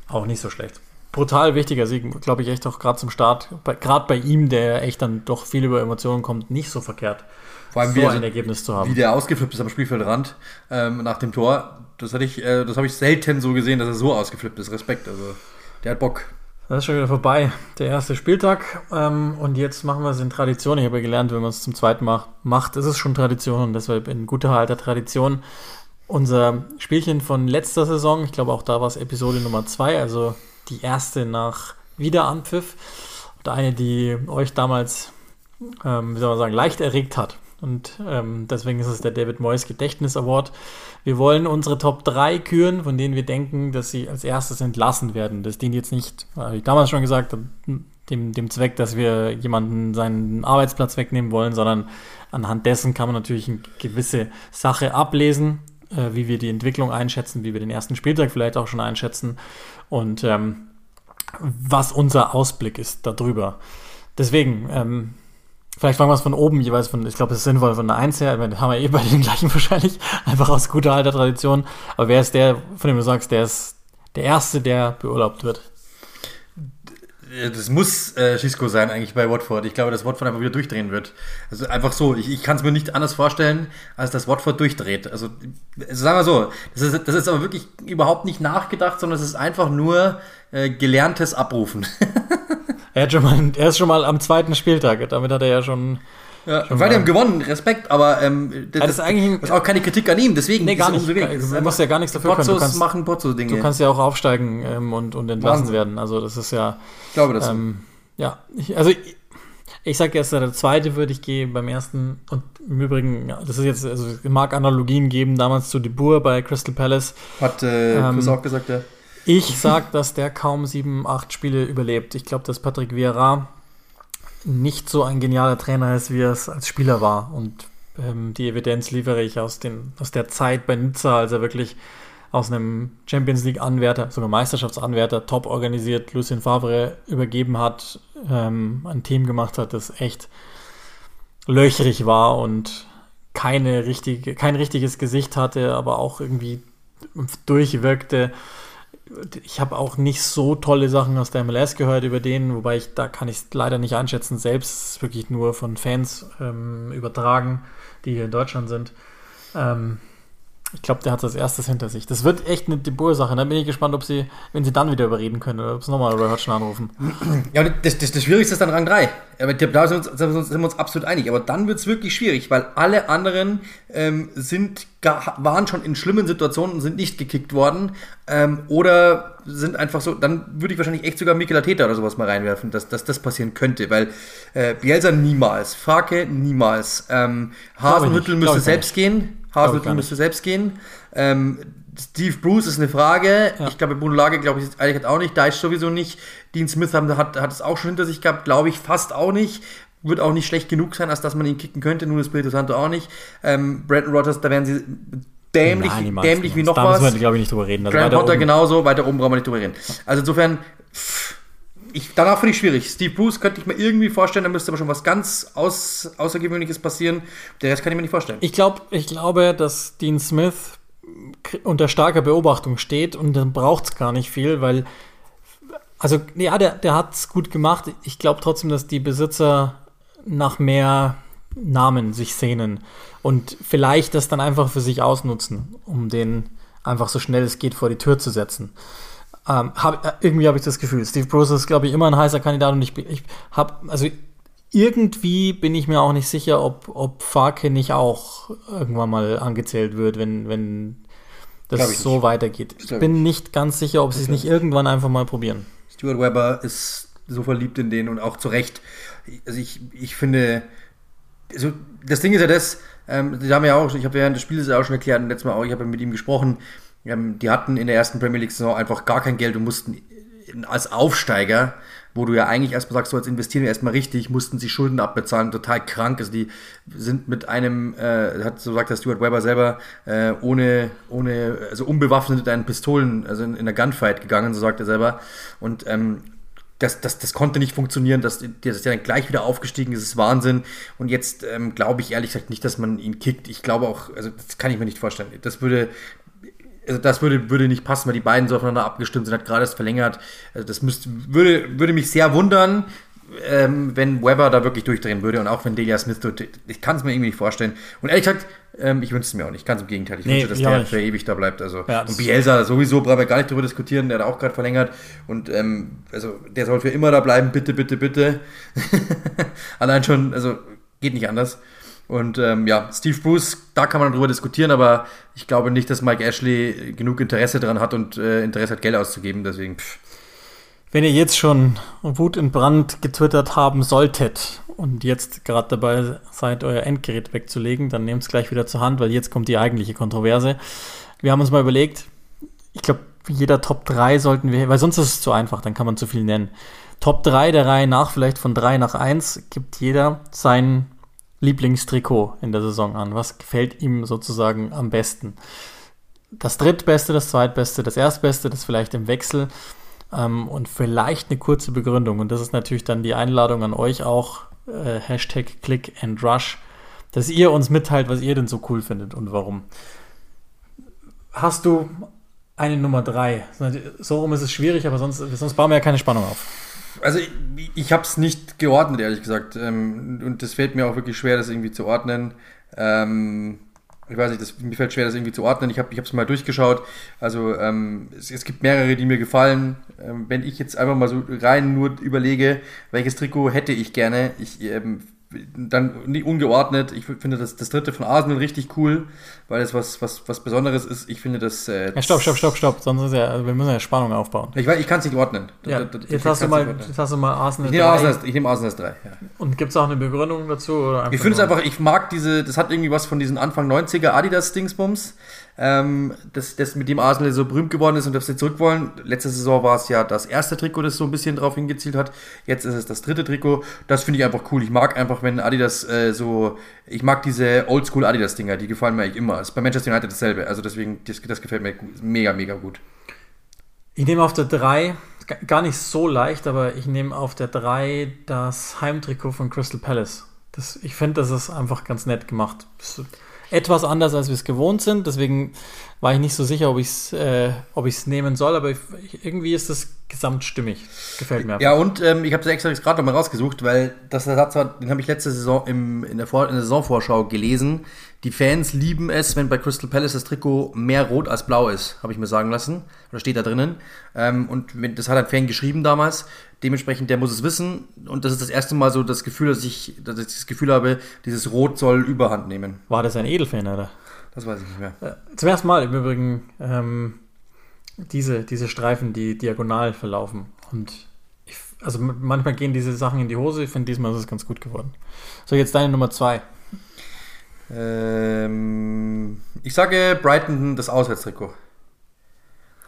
Auch nicht so schlecht. Brutal wichtiger Sieg, glaube ich, echt auch gerade zum Start. Gerade bei ihm, der echt dann doch viel über Emotionen kommt, nicht so verkehrt. Vor allem so ein Ergebnis zu haben. Wie der ausgeflippt ist am Spielfeldrand ähm, nach dem Tor. Das hatte ich, äh, das habe ich selten so gesehen, dass er so ausgeflippt ist. Respekt. Also der hat Bock. Das ist schon wieder vorbei, der erste Spieltag. Ähm, und jetzt machen wir es in Tradition. Ich habe ja gelernt, wenn man es zum zweiten Mal macht, ist es schon Tradition und deshalb in guter alter Tradition. Unser Spielchen von letzter Saison, ich glaube auch da war es Episode Nummer zwei, also die erste nach Wiederanpfiff. Und eine, die euch damals, ähm, wie soll man sagen, leicht erregt hat. Und ähm, deswegen ist es der David Moyes Gedächtnis Award. Wir wollen unsere Top 3 küren, von denen wir denken, dass sie als erstes entlassen werden. Das dient jetzt nicht, habe ich damals schon gesagt, dem, dem Zweck, dass wir jemanden seinen Arbeitsplatz wegnehmen wollen, sondern anhand dessen kann man natürlich eine gewisse Sache ablesen, äh, wie wir die Entwicklung einschätzen, wie wir den ersten Spieltag vielleicht auch schon einschätzen und ähm, was unser Ausblick ist darüber. Deswegen, ähm, Vielleicht fangen wir es von oben jeweils von, ich glaube, es ist sinnvoll von der 1 her, haben wir eh bei den gleichen wahrscheinlich, einfach aus guter alter Tradition. Aber wer ist der, von dem du sagst, der ist der Erste, der beurlaubt wird? Das muss äh, Schisco sein eigentlich bei Watford. Ich glaube, dass Watford einfach wieder durchdrehen wird. Also einfach so. Ich, ich kann es mir nicht anders vorstellen, als dass Watford durchdreht. Also, also sagen wir so, das ist, das ist aber wirklich überhaupt nicht nachgedacht, sondern es ist einfach nur äh, gelerntes Abrufen. Er, hat schon mal, er ist schon mal am zweiten Spieltag, damit hat er ja schon. Ja, schon weil die haben gewonnen, Respekt, aber ähm, das, das, ist eigentlich das ist auch keine Kritik an ihm, deswegen nee, gar nicht. Du musst ja gar nichts dafür können. Du kannst, machen Pozzo-Dinge. Du kannst ja auch aufsteigen ähm, und, und entlassen Wahnsinn. werden. Also das ist ja. Ich glaube das. Ähm, ja, ich, also ich, ich sage erst, der zweite würde ich gehen beim ersten. Und im Übrigen, das ist jetzt, also mag Analogien geben, damals zu De Boer bei Crystal Palace. Hat äh, Chris ähm, auch gesagt, ja. Ich sag, dass der kaum sieben, acht Spiele überlebt. Ich glaube, dass Patrick Vieira nicht so ein genialer Trainer ist, wie er es als Spieler war. Und ähm, die Evidenz liefere ich aus, den, aus der Zeit bei Nizza, als er wirklich aus einem Champions League-Anwärter, sogar Meisterschaftsanwärter, top organisiert, Lucien Favre übergeben hat, ähm, ein Team gemacht hat, das echt löchrig war und keine richtige, kein richtiges Gesicht hatte, aber auch irgendwie durchwirkte. Ich habe auch nicht so tolle Sachen aus der MLS gehört über den, wobei ich da kann ich es leider nicht einschätzen. Selbst wirklich nur von Fans ähm, übertragen, die hier in Deutschland sind. Ähm, ich glaube, der hat das erstes hinter sich. Das wird echt eine Debut-Sache. Da bin ich gespannt, ob sie, wenn sie dann wieder überreden können, oder ob sie nochmal Roy Hodgson anrufen. Ja, das, das, das Schwierigste ist dann Rang 3. Aber da sind wir, uns, sind wir uns absolut einig. Aber dann wird es wirklich schwierig, weil alle anderen ähm, sind, waren schon in schlimmen Situationen und sind nicht gekickt worden. Ähm, oder sind einfach so, dann würde ich wahrscheinlich echt sogar Mikel Arteta oder sowas mal reinwerfen, dass, dass das passieren könnte. Weil äh, Bielsa niemals, Frake niemals. Ähm, Hasenhüttel müsste selbst gehen. Haseltine müsste selbst gehen. Ähm, Steve Bruce ist eine Frage. Ja. Ich glaube, Bruno Lage, glaube ich, eigentlich hat auch nicht. Da ist sowieso nicht. Dean Smith hat, hat es auch schon hinter sich gehabt, glaube ich, fast auch nicht. Wird auch nicht schlecht genug sein, als dass man ihn kicken könnte. Nun ist Espirito Santo auch nicht. Ähm, Brandon Rogers, da werden sie dämlich, Nein, dämlich wie noch da was. Da müssen wir, glaube ich, nicht drüber reden. Also Grant Potter genauso, weiter oben brauchen wir nicht drüber reden. Also insofern, pff, ich, danach finde ich schwierig. Steve Bruce könnte ich mir irgendwie vorstellen, da müsste aber schon was ganz Aus, Außergewöhnliches passieren. Der Rest kann ich mir nicht vorstellen. Ich, glaub, ich glaube, dass Dean Smith unter starker Beobachtung steht und dann braucht es gar nicht viel, weil, also ja, der, der hat es gut gemacht. Ich glaube trotzdem, dass die Besitzer nach mehr Namen sich sehnen und vielleicht das dann einfach für sich ausnutzen, um den einfach so schnell es geht vor die Tür zu setzen. Ähm, hab, äh, irgendwie habe ich das Gefühl. Steve Bruce ist, glaube ich, immer ein heißer Kandidat und ich, ich habe, also irgendwie bin ich mir auch nicht sicher, ob, ob Farke nicht auch irgendwann mal angezählt wird, wenn, wenn das so nicht. weitergeht. Ich bin nicht ganz sicher, ob sie es nicht irgendwann einfach mal probieren. Stuart Weber ist so verliebt in den und auch zu Recht. Also ich, ich finde, also das Ding ist ja das, ähm, haben ja auch, ich habe während des Spiels auch schon erklärt, und letztes Mal auch, ich habe mit ihm gesprochen, die hatten in der ersten Premier League-Saison einfach gar kein Geld und mussten als Aufsteiger, wo du ja eigentlich erstmal sagst, so jetzt investieren wir erstmal richtig, mussten sie Schulden abbezahlen, total krank. Also die sind mit einem, äh, hat so sagt der Stuart Weber selber, äh, ohne, ohne, also unbewaffnet mit einen Pistolen, also in, in der Gunfight gegangen, so sagt er selber. Und ähm, das, das, das konnte nicht funktionieren, dass ist ja dann gleich wieder aufgestiegen ist, ist Wahnsinn. Und jetzt ähm, glaube ich ehrlich gesagt nicht, dass man ihn kickt. Ich glaube auch, also das kann ich mir nicht vorstellen. Das würde, also das würde, würde nicht passen, weil die beiden so aufeinander abgestimmt sind, hat gerade erst verlängert. Also das müsste, würde, würde mich sehr wundern, ähm, wenn Weber da wirklich durchdrehen würde und auch wenn Delia Smith, ich kann es mir irgendwie nicht vorstellen. Und ehrlich gesagt, ähm, ich wünsche es mir auch nicht, ganz im Gegenteil. Ich nee, wünsche, dass der nicht. für ewig da bleibt. Also, ja, und Bielsa sowieso, brauchen wir gar nicht drüber diskutieren, der hat auch gerade verlängert. Und ähm, also der soll für immer da bleiben, bitte, bitte, bitte. Allein schon, also geht nicht anders. Und ähm, ja, Steve Bruce, da kann man drüber diskutieren, aber ich glaube nicht, dass Mike Ashley genug Interesse daran hat und äh, Interesse hat, Geld auszugeben. Deswegen. Pff. Wenn ihr jetzt schon Wut in Brand getwittert haben solltet und jetzt gerade dabei seid, euer Endgerät wegzulegen, dann nehmt es gleich wieder zur Hand, weil jetzt kommt die eigentliche Kontroverse. Wir haben uns mal überlegt, ich glaube, jeder Top 3 sollten wir, weil sonst ist es zu einfach, dann kann man zu viel nennen. Top 3 der Reihe nach, vielleicht von 3 nach 1, gibt jeder sein Lieblingstrikot in der Saison an? Was gefällt ihm sozusagen am besten? Das drittbeste, das zweitbeste, das erstbeste, das vielleicht im Wechsel ähm, und vielleicht eine kurze Begründung. Und das ist natürlich dann die Einladung an euch auch, äh, Hashtag Click and Rush, dass ihr uns mitteilt, was ihr denn so cool findet und warum. Hast du eine Nummer drei? So rum ist es schwierig, aber sonst, sonst bauen wir ja keine Spannung auf. Also ich, ich habe es nicht geordnet, ehrlich gesagt. Ähm, und das fällt mir auch wirklich schwer, das irgendwie zu ordnen. Ähm, ich weiß nicht, das, mir fällt schwer, das irgendwie zu ordnen. Ich habe es mal durchgeschaut. Also ähm, es, es, gibt mehrere, die mir gefallen. Ähm, wenn ich jetzt einfach mal so rein nur überlege, welches Trikot hätte ich gerne, ich ähm, dann ungeordnet. Ich finde das, das dritte von Arsenal richtig cool, weil es was, was, was Besonderes ist. Ich finde das. Äh, ja, stopp, stopp, stopp, stopp. Sonst ist ja, also wir müssen ja Spannung aufbauen. Ich, ich kann es nicht ordnen. Ja, jetzt, hast du mal, jetzt hast du mal Arsenal ich nehme 3. Arsenal, ich nehme Arsenal 3. Ja. Und gibt es auch eine Begründung dazu? ich finde es einfach, ich mag diese, das hat irgendwie was von diesen Anfang 90er Adidas-Dingsbums ähm, das, das mit dem Arsenal so berühmt geworden ist und dass sie zurück wollen. Letzte Saison war es ja das erste Trikot, das so ein bisschen drauf hingezielt hat. Jetzt ist es das dritte Trikot. Das finde ich einfach cool. Ich mag einfach, wenn Adidas äh, so, ich mag diese Oldschool Adidas-Dinger, die gefallen mir eigentlich immer. Ist bei Manchester United dasselbe. Also deswegen, das, das gefällt mir mega, mega gut. Ich nehme auf der 3, gar nicht so leicht, aber ich nehme auf der 3 das Heimtrikot von Crystal Palace. Das, ich finde, das ist einfach ganz nett gemacht. Etwas anders, als wir es gewohnt sind. Deswegen war ich nicht so sicher, ob ich es äh, nehmen soll. Aber ich, irgendwie ist das gesamtstimmig. Gefällt mir. Ja, und ähm, ich habe es extra gerade nochmal rausgesucht, weil das der Satz war, den habe ich letzte Saison im, in, der Vor in der Saisonvorschau gelesen. Die Fans lieben es, wenn bei Crystal Palace das Trikot mehr rot als blau ist, habe ich mir sagen lassen. Oder steht da drinnen. Ähm, und das hat ein Fan geschrieben damals. Dementsprechend, der muss es wissen. Und das ist das erste Mal so das Gefühl, dass ich, dass ich das Gefühl habe, dieses Rot soll Überhand nehmen. War das ein Edelfan, oder? Das weiß ich nicht mehr. Äh, zum ersten Mal im Übrigen ähm, diese, diese Streifen, die diagonal verlaufen. Und ich, also manchmal gehen diese Sachen in die Hose. Ich finde, diesmal ist es ganz gut geworden. So, jetzt deine Nummer zwei. Ähm, ich sage Brighton das Auswärtstrikot.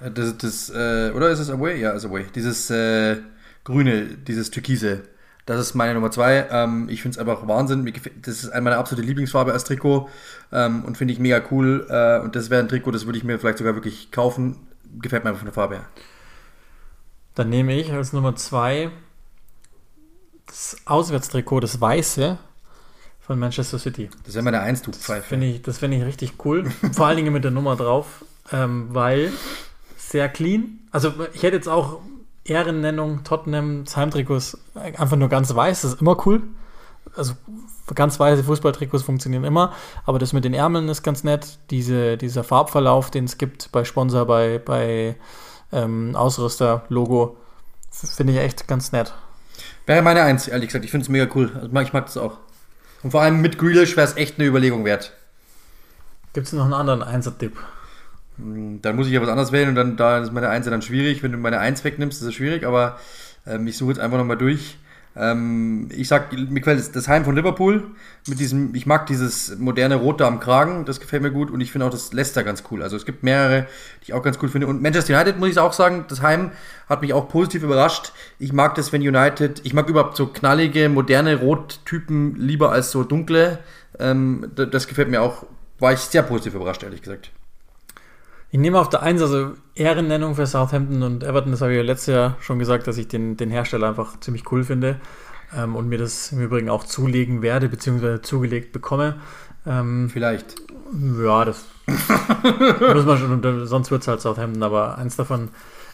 Äh, das, das, äh, oder ist es Away? Ja, ist Away. Dieses äh, grüne, dieses Türkise. Das ist meine Nummer zwei. Ähm, ich finde es einfach Wahnsinn. Das ist eine meiner absolute Lieblingsfarbe als Trikot ähm, und finde ich mega cool. Äh, und das wäre ein Trikot, das würde ich mir vielleicht sogar wirklich kaufen. Gefällt mir einfach von der Farbe her. Dann nehme ich als Nummer zwei das Auswärtstrikot, das weiße von Manchester City. Das wäre meine Eins, du Pfeife. Find ich, das finde ich richtig cool. Vor allen Dingen mit der Nummer drauf, ähm, weil sehr clean. Also ich hätte jetzt auch Ehrennennung Tottenham Heimtrikots einfach nur ganz weiß, das ist immer cool. Also ganz weiße Fußballtrikots funktionieren immer, aber das mit den Ärmeln ist ganz nett. Diese, dieser Farbverlauf, den es gibt bei Sponsor, bei, bei ähm, Ausrüster, Logo, finde ich echt ganz nett. Wäre meine Eins, ehrlich gesagt. Ich finde es mega cool. Also ich mag das auch. Und vor allem mit Grealish wäre es echt eine Überlegung wert. Gibt es noch einen anderen Einser-Tipp? Hm, dann muss ich ja was anderes wählen und dann da ist meine Eins dann schwierig. Wenn du meine Eins wegnimmst, ist es schwierig, aber ähm, ich suche jetzt einfach nochmal durch. Ähm, ich sag, mir das Heim von Liverpool mit diesem, ich mag dieses moderne Rote am Kragen, das gefällt mir gut und ich finde auch das Leicester ganz cool. Also es gibt mehrere, die ich auch ganz cool finde. Und Manchester United muss ich auch sagen, das Heim hat mich auch positiv überrascht. Ich mag das, wenn United, ich mag überhaupt so knallige, moderne Rottypen lieber als so dunkle. Ähm, das gefällt mir auch, war ich sehr positiv überrascht, ehrlich gesagt. Ich nehme auf der 1, also Ehrennennung für Southampton und Everton, das habe ich ja letztes Jahr schon gesagt, dass ich den, den Hersteller einfach ziemlich cool finde ähm, und mir das im Übrigen auch zulegen werde, beziehungsweise zugelegt bekomme. Ähm, Vielleicht. Ja, das muss man schon, sonst wird es halt Southampton, aber eins davon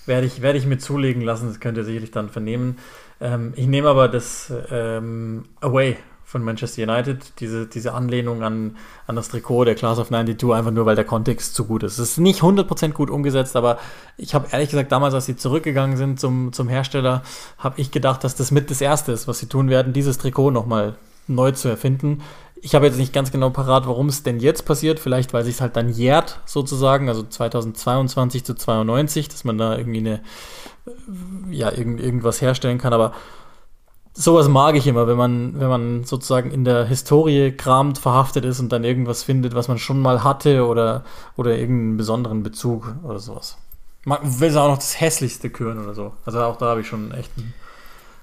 werde ich, werde ich mir zulegen lassen, das könnt ihr sicherlich dann vernehmen. Ähm, ich nehme aber das ähm, Away von Manchester United, diese, diese Anlehnung an, an das Trikot der Class of 92, einfach nur, weil der Kontext zu gut ist. Es ist nicht 100% gut umgesetzt, aber ich habe ehrlich gesagt damals, als sie zurückgegangen sind zum, zum Hersteller, habe ich gedacht, dass das mit das Erste ist, was sie tun werden, dieses Trikot nochmal neu zu erfinden. Ich habe jetzt nicht ganz genau parat, warum es denn jetzt passiert. Vielleicht, weil sich es halt dann jährt, sozusagen, also 2022 zu 92, dass man da irgendwie eine, ja, irgend, irgendwas herstellen kann. Aber sowas mag ich immer, wenn man, wenn man sozusagen in der Historie kramt, verhaftet ist und dann irgendwas findet, was man schon mal hatte oder, oder irgendeinen besonderen Bezug oder sowas. Man will auch noch das hässlichste küren oder so. Also auch da habe ich schon echt einen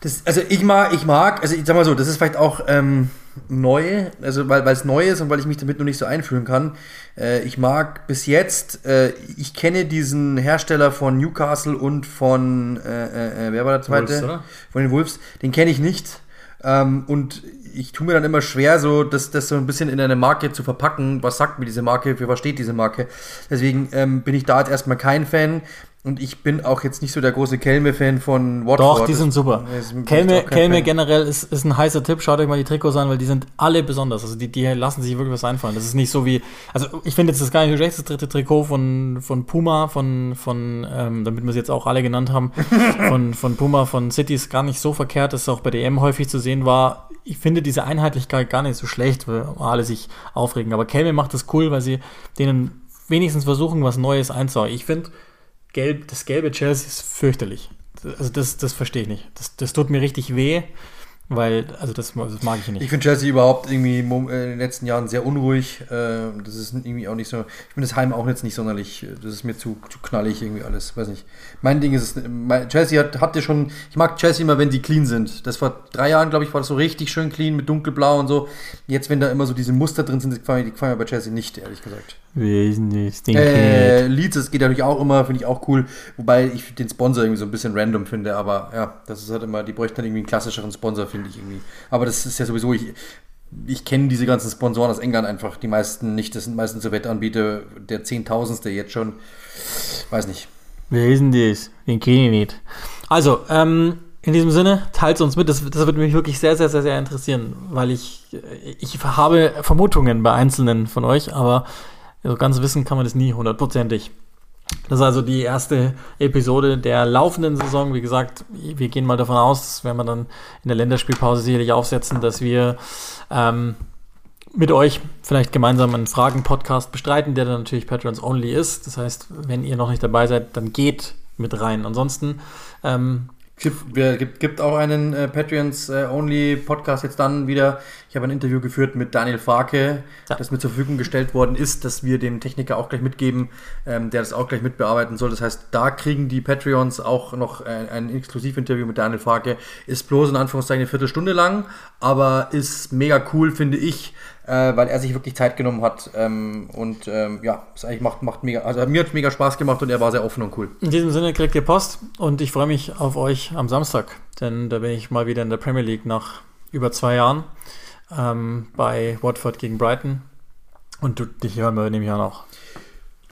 das, also ich mag, ich mag, also ich sag mal so, das ist vielleicht auch ähm, neu, also weil es neu ist und weil ich mich damit noch nicht so einfühlen kann. Äh, ich mag bis jetzt, äh, ich kenne diesen Hersteller von Newcastle und von, äh, äh, äh wer war der zweite? Wolves, oder? Von den Wolves, den kenne ich nicht. Ähm, und ich tue mir dann immer schwer, so das, das so ein bisschen in eine Marke zu verpacken. Was sagt mir diese Marke? Für was steht diese Marke? Deswegen ähm, bin ich da jetzt erstmal kein Fan. Und ich bin auch jetzt nicht so der große Kelme-Fan von Watford. Doch, die sind super. Kelme, Kelme generell ist, ist ein heißer Tipp. Schaut euch mal die Trikots an, weil die sind alle besonders. Also die, die lassen sich wirklich was einfallen. Das ist nicht so wie, also ich finde jetzt das gar nicht so schlecht, das dritte Trikot von, von Puma, von, von ähm, damit wir es jetzt auch alle genannt haben, von, von Puma, von City ist gar nicht so verkehrt, dass es auch bei DM häufig zu sehen war. Ich finde diese Einheitlichkeit gar nicht so schlecht, weil alle sich aufregen. Aber Kelme macht das cool, weil sie denen wenigstens versuchen, was Neues einzuhauen. Ich finde, Gelb, das gelbe Chelsea ist fürchterlich. Also das, das verstehe ich nicht. Das, das tut mir richtig weh. Weil, also das, das mag ich nicht. Ich finde Chelsea überhaupt irgendwie in den letzten Jahren sehr unruhig. Äh, das ist irgendwie auch nicht so. Ich finde das Heim auch jetzt nicht sonderlich. Das ist mir zu, zu knallig irgendwie alles. Weiß nicht. Mein Ding ist es. Chelsea hat, hatte schon. Ich mag Chelsea immer, wenn die clean sind. Das vor drei Jahren, glaube ich, war das so richtig schön clean mit dunkelblau und so. Jetzt, wenn da immer so diese Muster drin sind, die gefallen, die gefallen mir bei Chelsea nicht, ehrlich gesagt. Wesentlich. Äh, Leeds, das geht natürlich auch immer, finde ich auch cool. Wobei ich den Sponsor irgendwie so ein bisschen random finde. Aber ja, das ist halt immer. Die bräuchten dann irgendwie einen klassischeren Sponsor, finde ich irgendwie. Aber das ist ja sowieso, ich, ich kenne diese ganzen Sponsoren aus England einfach, die meisten nicht. Das sind meistens so Wettanbieter, der Zehntausendste jetzt schon. Weiß nicht. Wer ist denn das? Den kenne ich nicht. Also, ähm, in diesem Sinne, teilt uns mit. Das, das würde mich wirklich sehr, sehr, sehr, sehr interessieren, weil ich, ich habe Vermutungen bei einzelnen von euch, aber so ganz wissen kann man das nie hundertprozentig. Das ist also die erste Episode der laufenden Saison. Wie gesagt, wir gehen mal davon aus, das werden wir dann in der Länderspielpause sicherlich aufsetzen, dass wir ähm, mit euch vielleicht gemeinsam einen Fragen-Podcast bestreiten, der dann natürlich Patrons Only ist. Das heißt, wenn ihr noch nicht dabei seid, dann geht mit rein. Ansonsten ähm, es gibt, gibt auch einen äh, Patreons-Only-Podcast äh, jetzt dann wieder. Ich habe ein Interview geführt mit Daniel Farke, ja. das mir zur Verfügung gestellt worden ist, dass wir dem Techniker auch gleich mitgeben, ähm, der das auch gleich mitbearbeiten soll. Das heißt, da kriegen die Patreons auch noch ein, ein Exklusivinterview mit Daniel Farke. Ist bloß in Anführungszeichen eine Viertelstunde lang, aber ist mega cool, finde ich, äh, weil er sich wirklich Zeit genommen hat. Ähm, und ähm, ja, es eigentlich macht, macht mega, also mir hat mega Spaß gemacht und er war sehr offen und cool. In diesem Sinne kriegt ihr Post und ich freue mich auf euch am Samstag, denn da bin ich mal wieder in der Premier League nach über zwei Jahren ähm, bei Watford gegen Brighton. Und du, dich hören wir nämlich auch noch.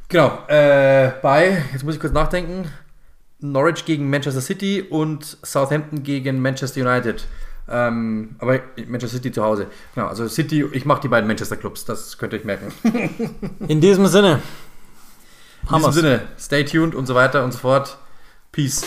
Genau, äh, bei, jetzt muss ich kurz nachdenken, Norwich gegen Manchester City und Southampton gegen Manchester United. Ähm, aber Manchester City zu Hause. Genau, also City, ich mache die beiden Manchester Clubs, das könnt ihr euch merken. In diesem Sinne. In diesem Sinne, stay tuned und so weiter und so fort. Peace.